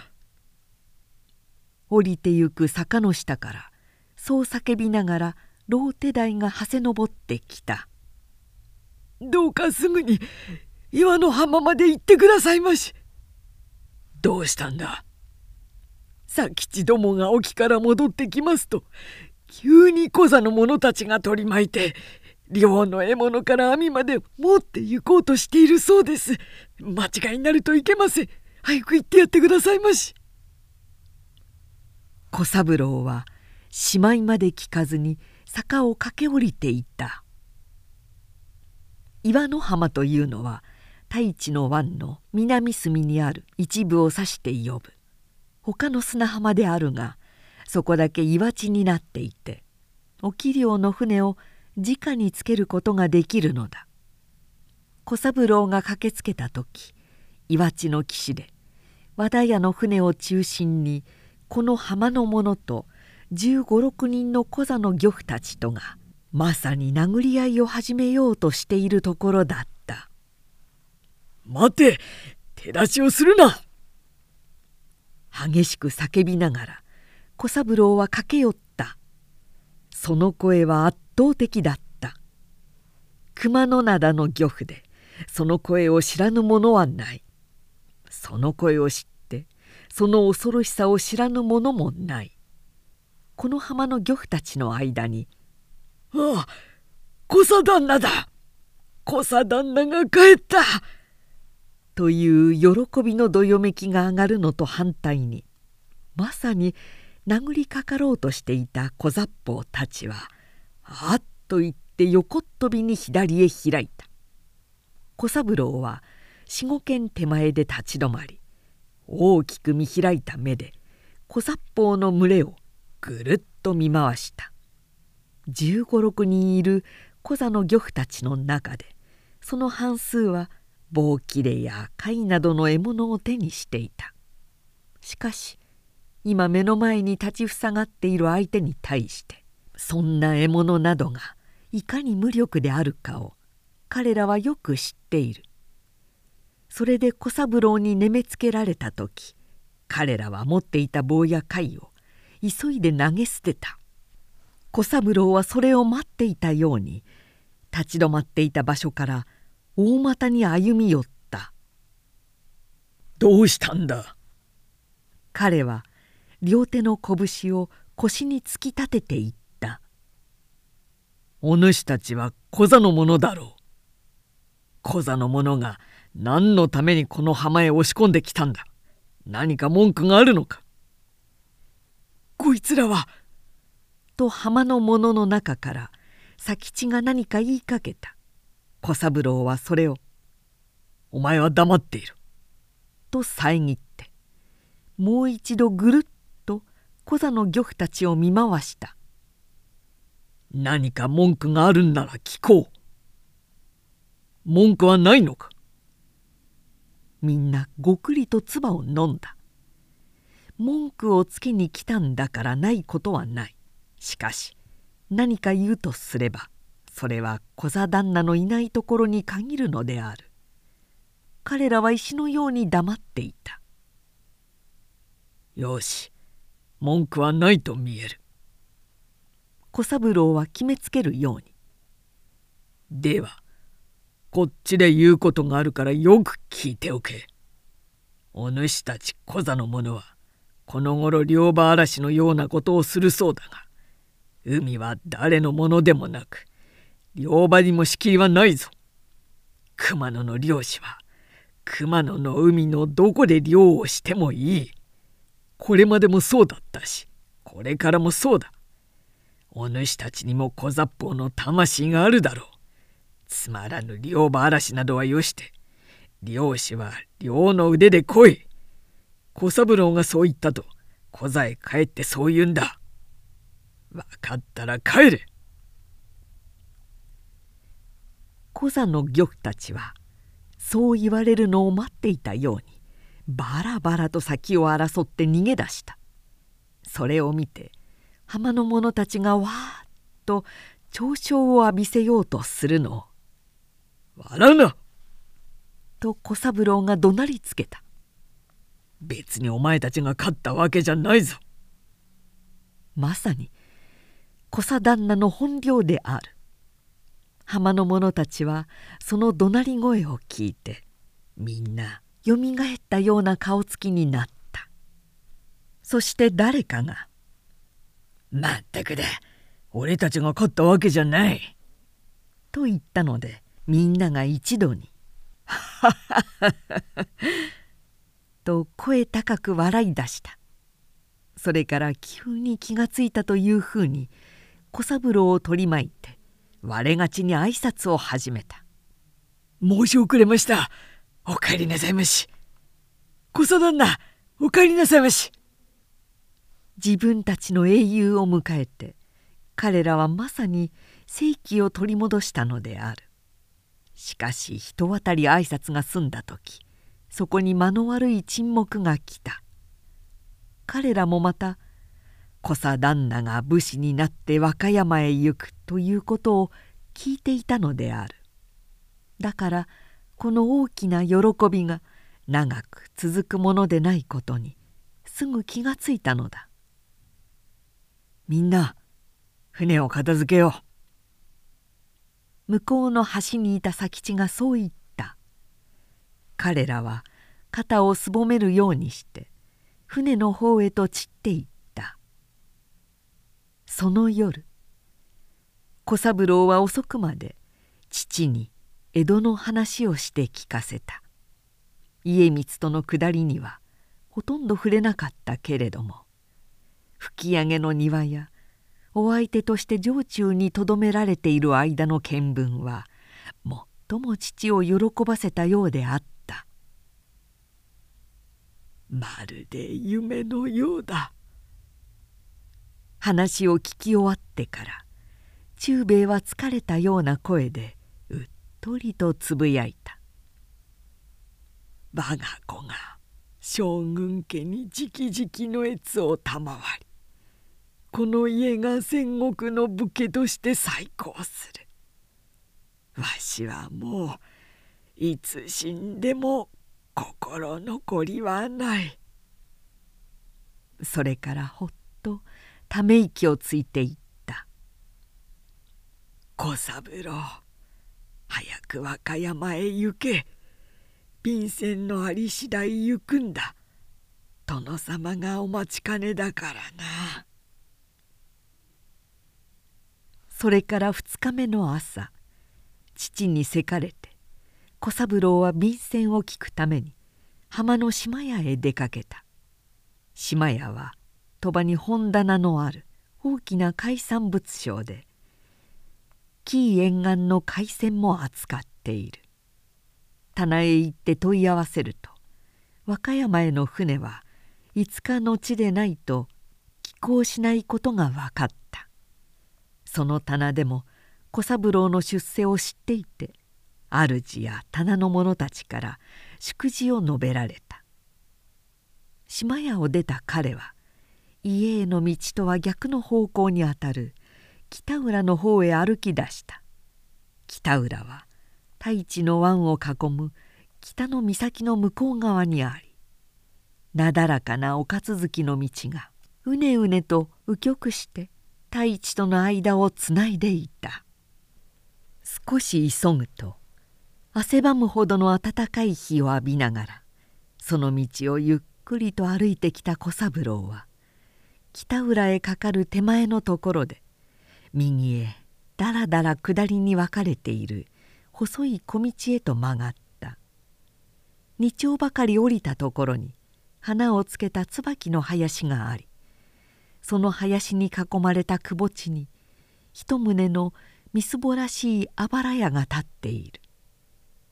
降りてゆく坂の下からそう叫びながらローテ台がはせ登ってきた「どうかすぐに岩の浜まで行ってくださいまし」どうしたんだ?佐吉どもが沖から戻ってきますと急に小座の者たちが取り巻いて漁の獲物から網まで持って行こうとしているそうです。間違いになるといけません。早く行ってやってくださいまし。小三郎はしまいまで聞かずに坂を駆け下りていった。岩の浜というのは太一の湾の南隅にある一部を指して呼ぶ。他の砂浜であるがそこだけ岩地になっていて沖漁の船を直につけることができるのだ。小三郎が駆けつけた時岩地の岸で和田屋の船を中心にこの浜の者と1 5六6人の小座の漁夫たちとがまさに殴り合いを始めようとしているところだった「待て手出しをするな!」激しく叫びながら小三郎は駆け寄った。その声は圧倒的だった。熊野灘の漁夫でその声を知らぬ者はない。その声を知ってその恐ろしさを知らぬ者もない。この浜の漁夫たちの間に「ああ小佐旦那だ。小佐旦那が帰った!」という喜びのどよめきが上がるのと反対にまさに殴りかかろうとしていた小雑法たちはあっと言って横っ飛びに左へ開いた。小三郎は四五軒手前で立ち止まり大きく見開いた目で小殺法の群れをぐるっと見回した。1 5六6人いる小座の漁夫たちの中でその半数は棒切れや貝などの獲物を手にしていた。しかし今目の前に立ちふさがっている相手に対してそんな獲物などがいかに無力であるかを彼らはよく知っている。それで小三郎に眠めつけられた時彼らは持っていた棒や貝を急いで投げ捨てた。小三郎はそれを待っていたように立ち止まっていた場所から大股に歩み寄った「どうしたんだ?」彼は両手の拳を腰に突き立てていった「お主たちは小座の者だろう。小座の者が何のためにこの浜へ押し込んできたんだ？何か文句があるのか？こいつらは」と浜の者の中から佐吉が何か言いかけた小三郎はそれを「お前は黙っている」と遮ってもう一度ぐるっと小座の漁夫たちを見回した「何か文句があるんなら聞こう」「文句はないのか?」みんなごくりと唾を飲んだ文句をつけに来たんだからないことはない。しかし何か言うとすればそれは小座旦那のいないところに限るのである。彼らは石のように黙っていた。よし文句はないと見える。小三郎は決めつけるように。ではこっちで言うことがあるからよく聞いておけ。お主たち小座の者はこの頃両場嵐のようなことをするそうだが海は誰のものでもなく両場にも仕切りはないぞ。熊野の漁師は熊野の海のどこで漁をしてもいい。これまでもそうだったしこれからもそうだ。お主たちにも小雑法の魂があるだろう。つまらぬ漁場嵐などはよして漁師は漁の腕で来い。小三郎がそう言ったと小座へ帰ってそう言うんだ。分かったら帰れ。小座の漁夫たちはそう言われるのを待っていたようにバラバラと先を争って逃げ出した。それを見て浜の者たちがわーっと嘲笑を浴びせようとするのを「笑うな!」と小三郎が怒鳴りつけた「別にお前たちが勝ったわけじゃないぞ」まさに小佐旦那の本領である。浜の者たちはその怒鳴り声を聞いてみんなよみがえったような顔つきになった。そして誰かが「まったくだ俺たちが勝ったわけじゃない」と言ったのでみんなが一度に「はっはっはっは」と声高く笑い出した。それから急に気がついたというふうに小三郎を取り巻いて我がちに挨拶を始めた「申し遅れました。お帰りなさいまし。小佐旦那お帰りなさいまし」自分たちの英雄を迎えて彼らはまさに正気を取り戻したのである。しかし人渡り挨拶が済んだ時そこに間の悪い沈黙が来た。彼らもまた小佐旦那が武士になって和歌山へ行くということを聞いていたのである。だからこの大きな喜びが長く続くものでないことにすぐ気がついたのだ。みんな船を片付けよう。向こうの端にいた佐吉がそう言った。彼らは肩をすぼめるようにして船の方へと散っていった。その夜小三郎は遅くまで父に江戸の話をして聞かせた。家光との下りにはほとんど触れなかったけれども吹き上げの庭やお相手として城中にとどめられている間の見聞は最も父を喜ばせたようであった。まるで夢のようだ。話を聞き終わってから忠兵衛は疲れたような声でうっとりとつぶやいた「我が子が将軍家に直々の悦を賜りこの家が戦国の武家として再興する。わしはもういつ死んでも心残りはない。それからほっとため息をついていった「小三郎早く和歌山へ行け。便箋のあり次第行くんだ。殿様がお待ちかねだからな」それから2日目の朝父にせかれて小三郎は便箋を聞くために浜の島屋へ出かけた。島屋は鳥羽に本棚のある大き na 海産物商で紀伊沿岸の海鮮も扱っている。棚へ行って問い合わせると和歌山への船は5日の地でないと寄港しないことが分かった。その棚でも小三郎の出世を知っていて主や棚の者たちから祝辞を述べられた。島屋を出た彼は家への道とは逆の方向にあたる。北浦の方へ歩き出した。北浦は太一の湾を囲む。北の岬の向こう側にあり。なだらかな丘続きの道が。うねうねと右極して。太一との間をつないでいた。少し急ぐと。汗ばむほどの暖かい日を浴びながら。その道をゆっくりと歩いてきた小三郎は。北浦へかかる手前のところで右へだらだら下りに分かれている細い小道へと曲がった。二丁ばかり降りたところに花をつけた椿の林がありその林に囲まれたくぼ地に一棟のみすぼらしいあばら屋が立っている。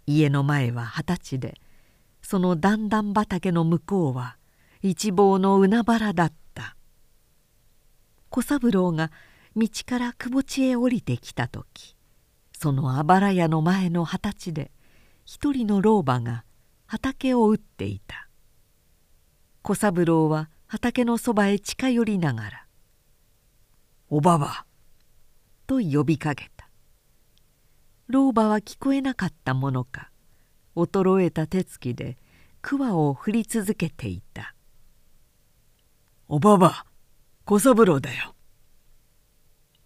家の前は二十歳でその段々畑の向こうは一望の海原だった。小三郎が道から窪地へ降りてきた時そのあばら屋の前の二十歳で一人の老婆が畑を打っていた。小三郎は畑のそばへ近寄りながら「おばば」と呼びかけた。老婆は聞こえなかったものか衰えた手つきで桑を振り続けていた「おばば小三郎だよ」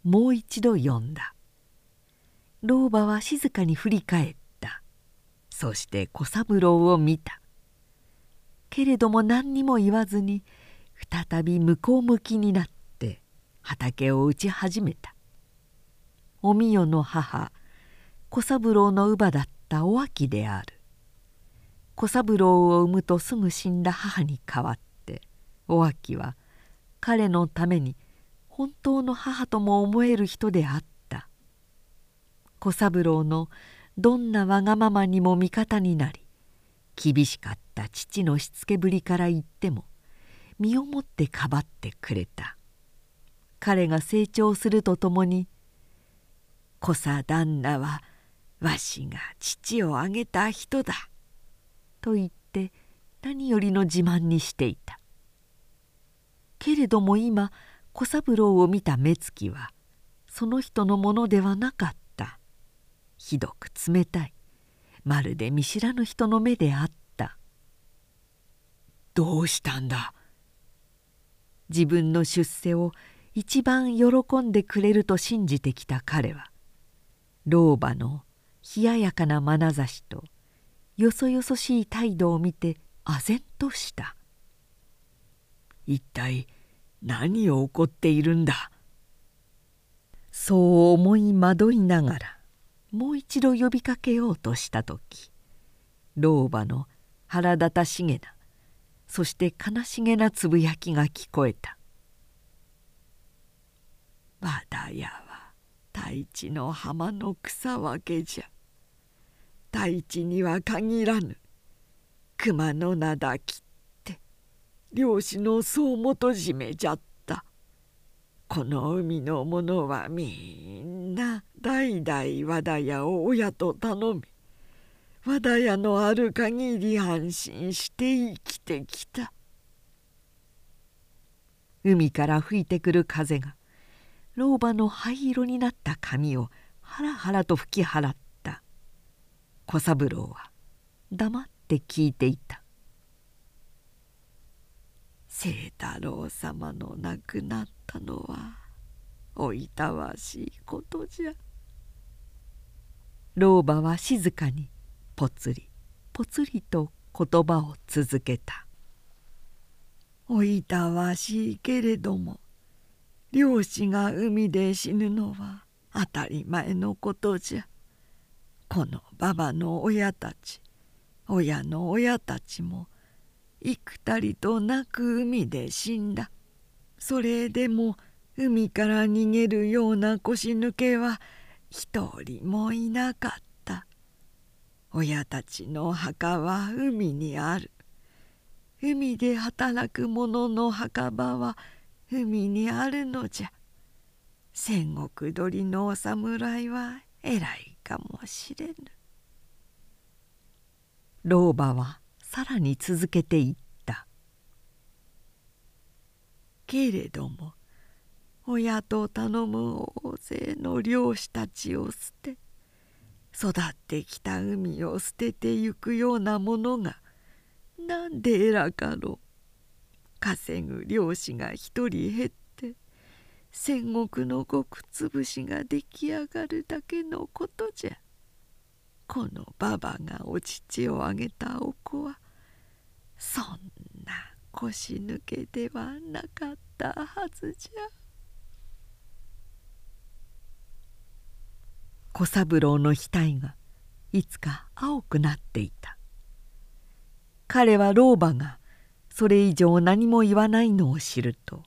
もう一度呼んだ。老婆は静かに振り返った。そして小三郎を見た。けれども何にも言わずに再び向こう向きになって畑を打ち始めた。おみよの母小三郎の乳母だったお秋である。小三郎を産むとすぐ死んだ母に代わってお秋は彼のために本当の母とも思える人であった。小三郎のどんなわがままにも味方になり厳しかった父のしつけぶりから言っても身をもってかばってくれた。彼が成長するとともに「小佐旦那はわしが父をあげた人だ」と言って何よりの自慢にしていた。けれども今小三郎を見た目つきはその人のものではなかった。ひどく冷たい。まるで見知らぬ人の目であった「どうしたんだ?」自分の出世を一番喜んでくれると信じてきた彼は老婆の冷ややかな眼差しとよそよそしい態度を見て唖然とした。一体何を怒っているんだ？そう思い惑いながらもう一度呼びかけようとした時老婆の腹立たしげなそして悲しげなつぶやきが聞こえた「和田屋は大地の浜の草分けじゃ大地には限らぬ熊の灘切って漁師の総元締めじゃった。この海の者はみんな代々和田屋を親と頼み和田屋のある限り安心して生きてきた。海から吹いてくる風が老婆の灰色になった髪をハラハラと吹き払った。小三郎は黙って聞いていた。清太郎様の亡くなったのはおいたわしいことじゃ。老婆は静かにぽつりぽつりと言葉を続けた「おいたわしいけれども漁師が海で死ぬのは当たり前のことじゃ。この馬場の親たち親の親たちも幾たりとなく海で死んだ。それでも海から逃げるような腰抜けは一人もいなかった。親たちの墓は海にある。海で働く者の墓場は海にあるのじゃ。戦国鳥のお侍は偉いかもしれぬ。老婆はさらに続けていった。けれども親と頼む大勢の漁師たちを捨て育ってきた海を捨ててゆくようなものがなんで偉かろう。稼ぐ漁師が一人減って戦国の極潰しが出来上がるだけのことじゃ。この馬場がお乳をあげたお子はそんな腰抜けではなかったはずじゃ。小三郎の額がいつか青くなっていた彼は老婆がそれ以上何も言わないのを知ると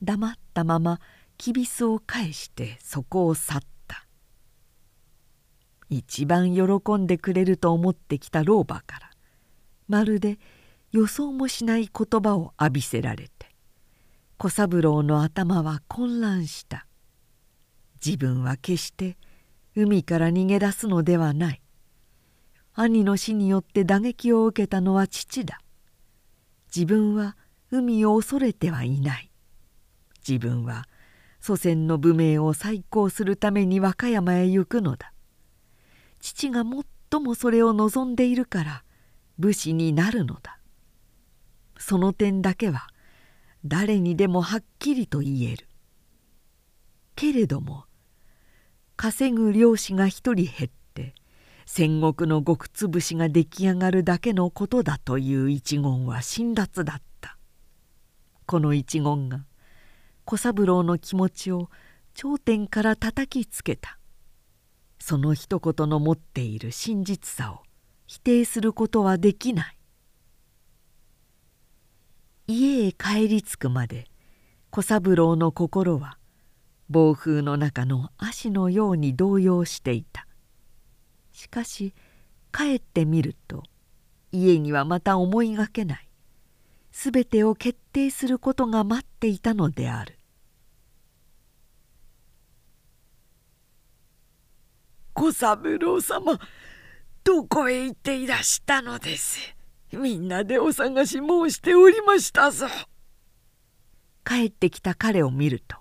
黙ったままきびすを返してそこを去った一番喜んでくれると思ってきた老婆からまるで予想もしない言葉を浴びせられて小三郎の頭は混乱した。自分は決して海から逃げ出すのではない。兄の死によって打撃を受けたのは父だ。自分は海を恐れてはいない。自分は祖先の武名を再興するために和歌山へ行くのだ。父が最もそれを望んでいるから武士になるのだ。その点だけは誰にでもはっきりと言える。けれども稼ぐ漁師が一人減って戦国の極潰しが出来上がるだけのことだという一言は辛辣だった。この一言が小三郎の気持ちを頂点から叩きつけた。その一言の持っている真実さを否定することはできない。家へ帰り着くまで小三郎の心は暴風の中の足のように動揺していた。しかし帰ってみると家にはまた思いがけない。全てを決定することが待っていたのである。小三郎様どこへ行っていらしたのです？みんなでお探し申しておりましたぞ。帰ってきた彼を見ると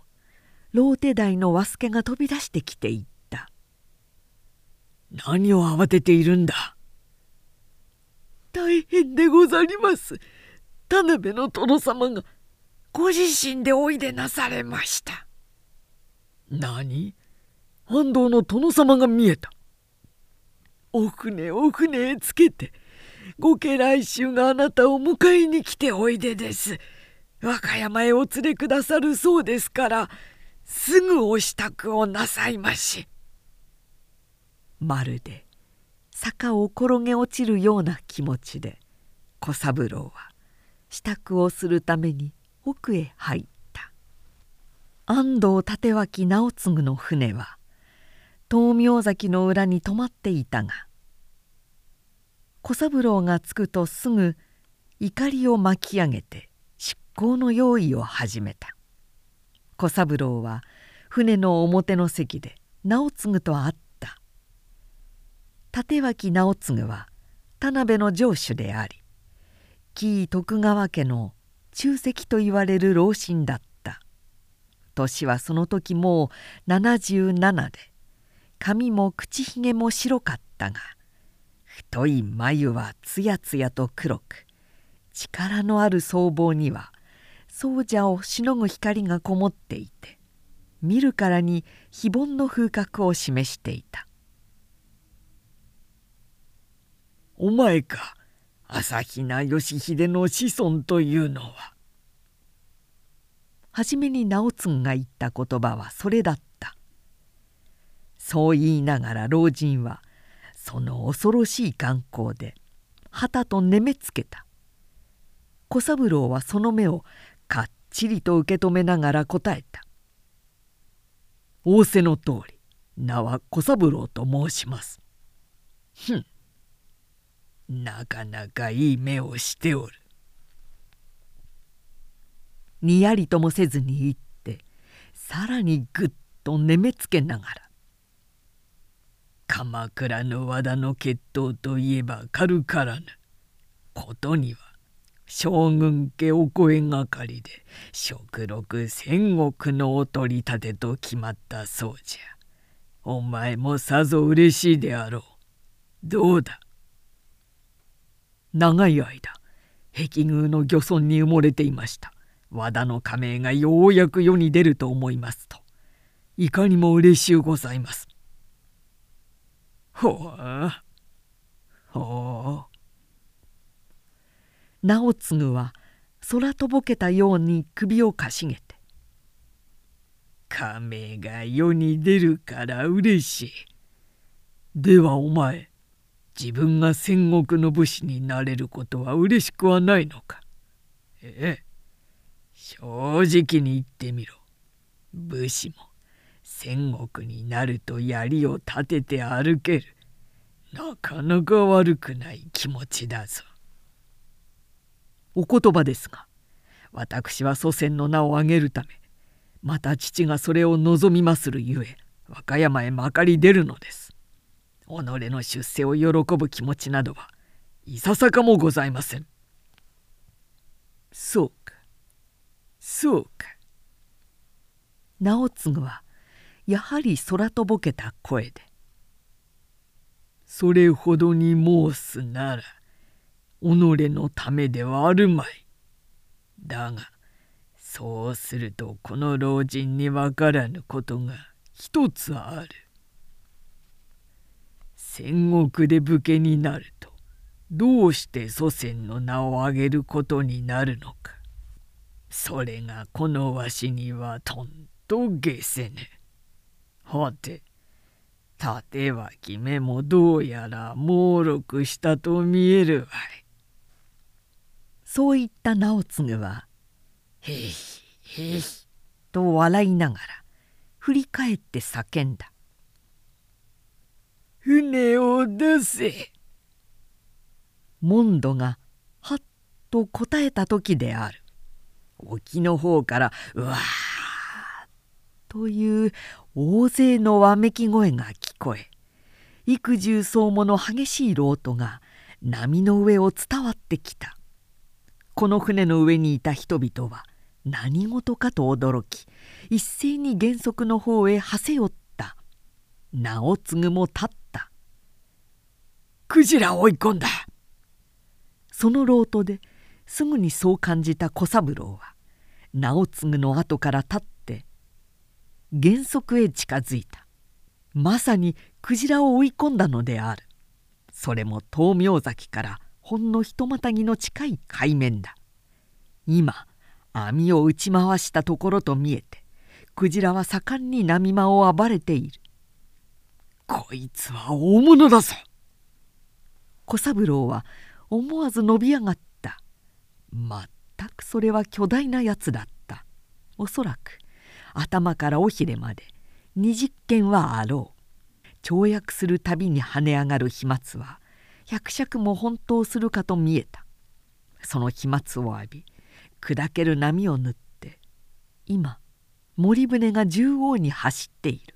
ローテ代の和助が飛び出してきて言った「何を慌てているんだ?」大変でござります。田辺の殿様がご自身でおいでなされました。何？安藤の殿様が見えた。お船お船へつけてご家来衆があなたを迎えに来ておいでです。和歌山へお連れくださるそうですからすぐお支度をなさいまし」まるで坂を転げ落ちるような気持ちで小三郎は支度をするために奥へ入った。安藤立脇直次の船は東明崎の裏に止まっていたが小三郎が着くとすぐ怒りを巻き上げて出港の用意を始めた。小三郎は船の表の席で直次と会った。立脇直次は田辺の城主であり紀伊徳川家の中石と言われる老臣だった。年はその時もう77で髪も口ひげも白かったが太い眉はつやつやと黒く力のある僧帽には僧者をしのぐ光がこもっていて見るからに非凡の風格を示していた「お前か朝比奈義秀の子孫というのは」初めに直次が言った言葉はそれだった。そう言いながら老人はその恐ろしい眼光で旗とねめつけた。小三郎はその目をかっちりと受け止めながら答えた「仰せの通り名は小三郎と申します」「ふん。なかなかいい目をしておる」にやりともせずに言ってさらにぐっとねめつけながら「鎌倉の和田の血統といえば軽からぬ。ことには将軍家お声がかりで食禄千石のお取り立てと決まったそうじゃ。お前もさぞ嬉しいであろう。どうだ？長い間壁宮の漁村に埋もれていました。和田の加盟がようやく世に出ると思いますと。いかにも嬉しゅうございます。ほあほう。直次は空とぼけたように首をかしげて「亀が世に出るから嬉しい」ではお前自分が戦国の武士になれることは嬉しくはないのかええ。正直に言ってみろ。武士も戦国になると槍を立てて歩けるなかなか悪くない気持ちだぞ。お言葉ですが私は祖先の名を挙げるためまた父がそれを望みまするゆえ和歌山へまかり出るのです。己の出世を喜ぶ気持ちなどはいささかもございません。そうかそうか。直次はやはり空とぼけた声で「それほどに申すなら己のためではあるまい。だがそうするとこの老人にわからぬことが一つある。戦国で武家になるとどうして祖先の名を挙げることになるのか。それがこのわしにはとんと下せぬ。はて立脇目もどうやら猛録したと見えるわい。そう言った直次は「へいへい」と笑いながら振り返って叫んだ「船を出せ!」モンドがはっと答えた時である沖の方から「うわー!」という大勢のわめき声が聞こえ幾重層もの激しいロートが波の上を伝わってきた。この船の上にいた人々は何事かと驚き一斉に原則の方へはせ寄った。直次も立った。クジラ追い込んだ。そのロートですぐにそう感じた小三郎は直次の後から立っ原則へ近づいた。まさにクジラを追い込んだのである。それも東明崎からほんの一またぎの近い海面だ。今網を打ち回したところと見えてクジラは盛んに波間を暴れている。こいつは大物だぞ。小三郎は思わず伸び上がった。全くそれは巨大なやつだった。おそらく頭から尾ひれまで。20件はあろう。跳躍するたびに跳ね上がる飛沫は百尺も本当するかと見えた。その飛沫を浴び砕ける波を縫って今森船が縦横に走っている。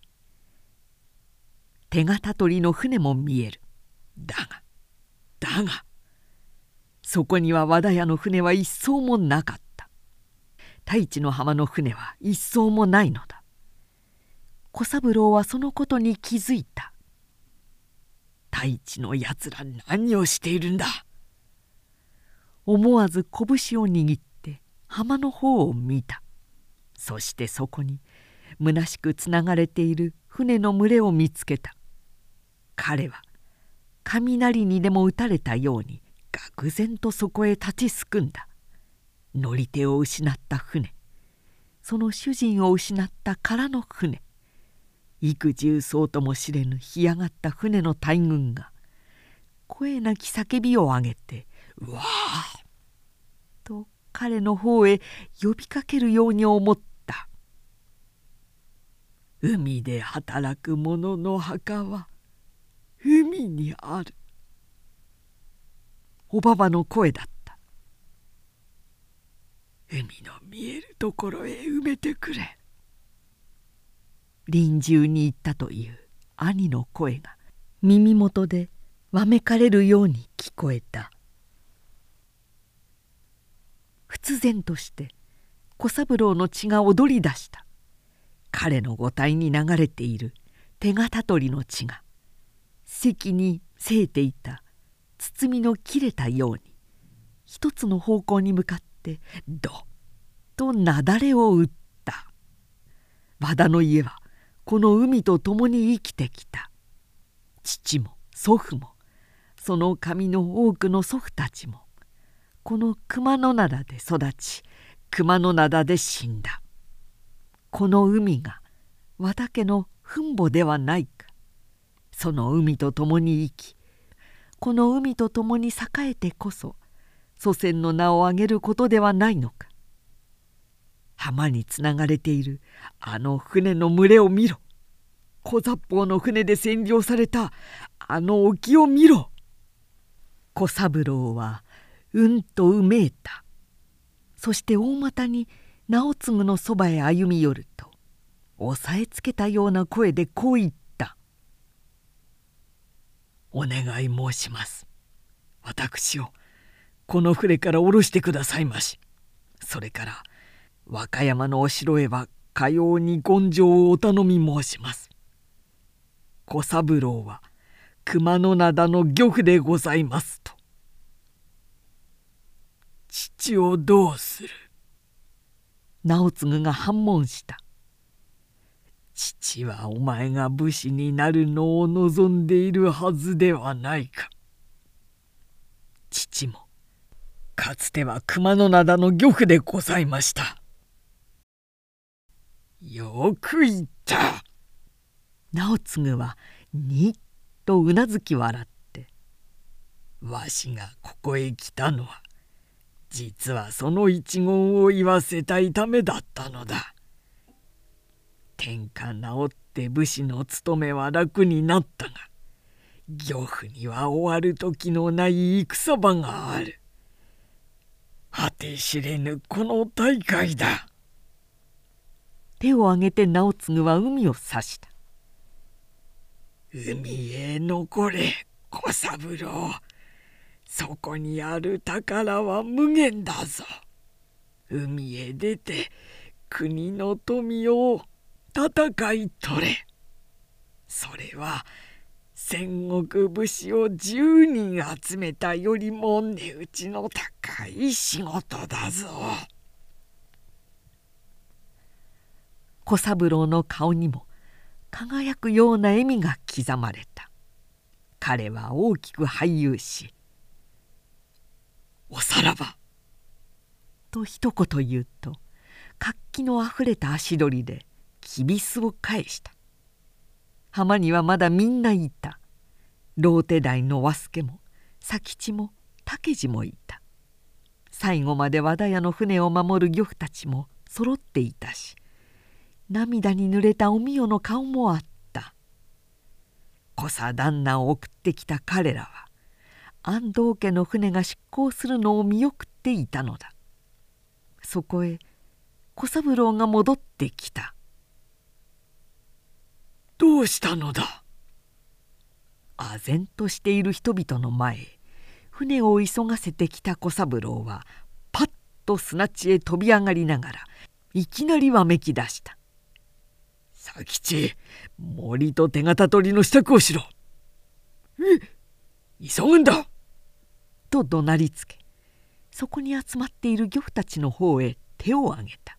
手形取りの船も見える。だがだがそこには和田屋の船は一艘もなかった。太一の浜の船は一艘もないのだ。小三郎はそのことに気づいた。太一のやつら何をしているんだ。思わず拳を握って浜の方を見た。そしてそこに虚しくつながれている船の群れを見つけた。彼は雷にでも打たれたように愕然とそこへ立ちすくんだ。乗り手を失った船。その主人を失った空の船。幾重層とも知れぬ干上がった船の大群が声なき叫びを上げて「うわあ!」と彼の方へ呼びかけるように思った「海で働く者の墓は海にある」おばばの声だった「海の見えるところへ埋めてくれ」臨終に行ったという兄の声が耳元でわめかれるように聞こえた。忽然として小三郎の血が躍り出した。彼の五体に流れている手形取りの血が席にせいていた包みの切れたように一つの方向に向かってどっと雪崩を打った。和田の家はこの海と共に生きてきた。父も祖父もその神の多くの祖父たちもこの熊野灘で育ち熊野灘で死んだ。この海が和田家の墳墓ではないか。その海と共に生きこの海と共に栄えてこそ祖先の名を挙げることではないのか。浜につながれているあの船の群れを見ろ。小雑宝の船で占領されたあの沖を見ろ。小三郎はうんとうめいた。そして大股に直次のそばへ歩み寄ると押さえつけたような声でこう言った「お願い申します。私をこの船から降ろしてくださいましそれから和歌山のお城へはかように権状をお頼み申します。小三郎は熊野灘の漁夫でございますと。父をどうする？直次が反問した父はお前が武士になるのを望んでいるはずではないか父もかつては熊野灘の漁夫でございましたよく言った直次はにっとうなずき笑って「わしがここへ来たのは実はその一言を言わせたいためだったのだ。天下治って武士の務めは楽になったが漁夫には終わる時のない戦場がある。果て知れぬこの大会だ。手を挙げて直次は海を指した。海へ残れ小三郎。そこにある宝は無限だぞ。海へ出て国の富を戦い取れ。それは戦国武士を10人集めたよりも値打ちの高い仕事だぞ。小三郎の顔にも輝くような笑みが刻まれた彼は大きく俳優し「おさらば!」と一言言うと活気のあふれた足取りできびすを返した浜にはまだみんないた。ローテ代の和助も佐吉も竹次もいた。最後まで和田屋の船を守る漁夫たちも揃っていたし涙に濡れたおみよの顔もあった。小佐旦那を送ってきた彼らは安藤家の船が出港するのを見送っていたのだ。そこへ小三郎が戻ってきた「どうしたのだ?」唖然としている人々の前へ船を急がせてきた小三郎はパッと砂地へ飛び上がりながらいきなりわめき出した。佐吉森と手形取りの支度をしろ。え急ぐんだ。と怒鳴りつけそこに集まっている漁夫たちの方へ手を挙げた。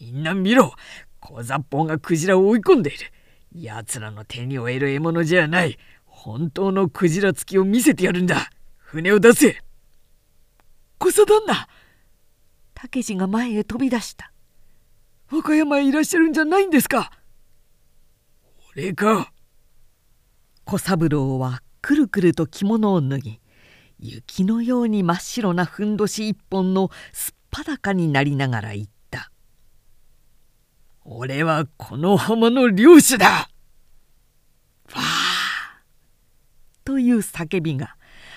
みんな見ろ小雑宝がクジラを追い込んでいる。奴らの手に負える獲物じゃない。本当のクジラ付きを見せてやるんだ。船を出せ。小佐旦那竹次が前へ飛び出した。和歌山へいらっしゃるんじゃないんですか。俺か。小三郎はくるくると着物を脱ぎ雪のように真っ白なふんどし一本のすっぱだかになりながら言った「俺はこの浜の漁師だ!」わあという叫びが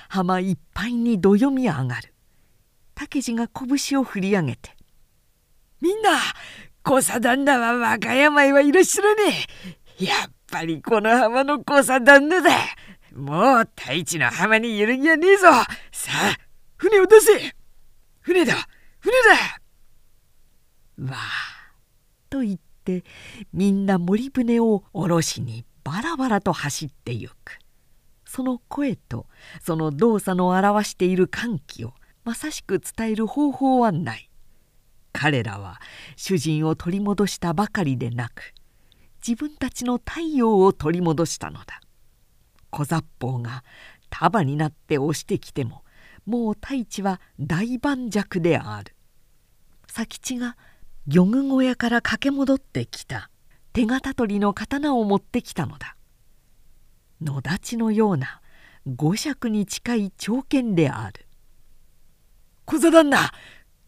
浜いっぱいにどよみ上がる竹次が拳を振り上げて「みんな小佐旦那は和歌山へはいらっしゃらねえ。やっぱりこの浜の小佐旦那だ。もう太一の浜に揺るぎはねえぞ。さあ、船を出せ。船だ、船だ。わあ、と言ってみんな森船を下ろしにバラバラと走ってゆく。その声とその動作の表している歓喜をまさしく伝える方法はない。彼らは主人を取り戻したばかりでなく自分たちの太陽を取り戻したのだ小雑宝が束になって押してきてももう太一は大盤石である佐吉が漁具小屋から駆け戻ってきた。手形取りの刀を持ってきたのだ。野立ちのような五尺に近い長剣である。小座旦那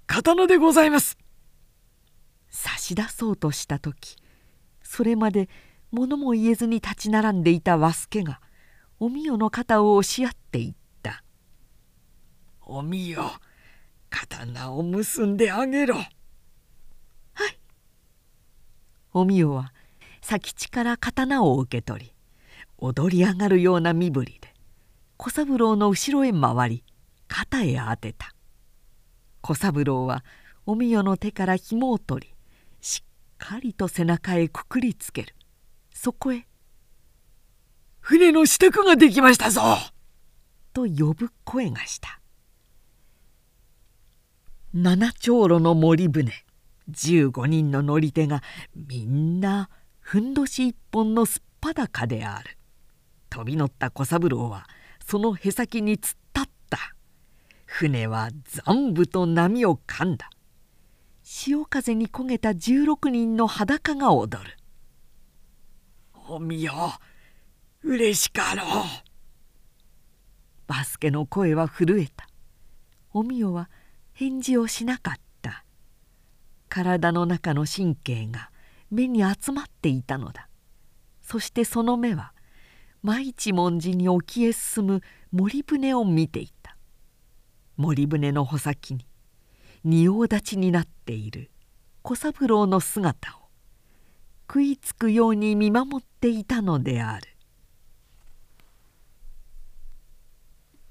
刀でございます。差し出そうとした時それまで物も言えずに立ち並んでいた和助がおみよの肩を押し合っていった「おみよ刀を結んであげろ」おみよは佐吉から刀を受け取り踊り上がるような身振りで小三郎の後ろへ回り肩へ当てた。小三郎はおみよの手から紐を取りしっかりと背中へくくりつける。そこへ「船の支度ができましたぞ!」と呼ぶ声がした。七長路の森船15人の乗り手がみんなふんどし一本のすっぱだかである。飛び乗った小三郎はそのへさきに突っ立った。船は残部と波を噛んだ。潮風に焦げた16人の裸が踊る「おみよ嬉しかろう」バスケの声は震えた。おみよは返事をしなかった。体の中の神経が目に集まっていたのだ。そしてその目は毎一文字に沖へ進む森船を見ていた。森船の穂先に仁王立ちになっている小三郎の姿を食いつくように見守っていたのである。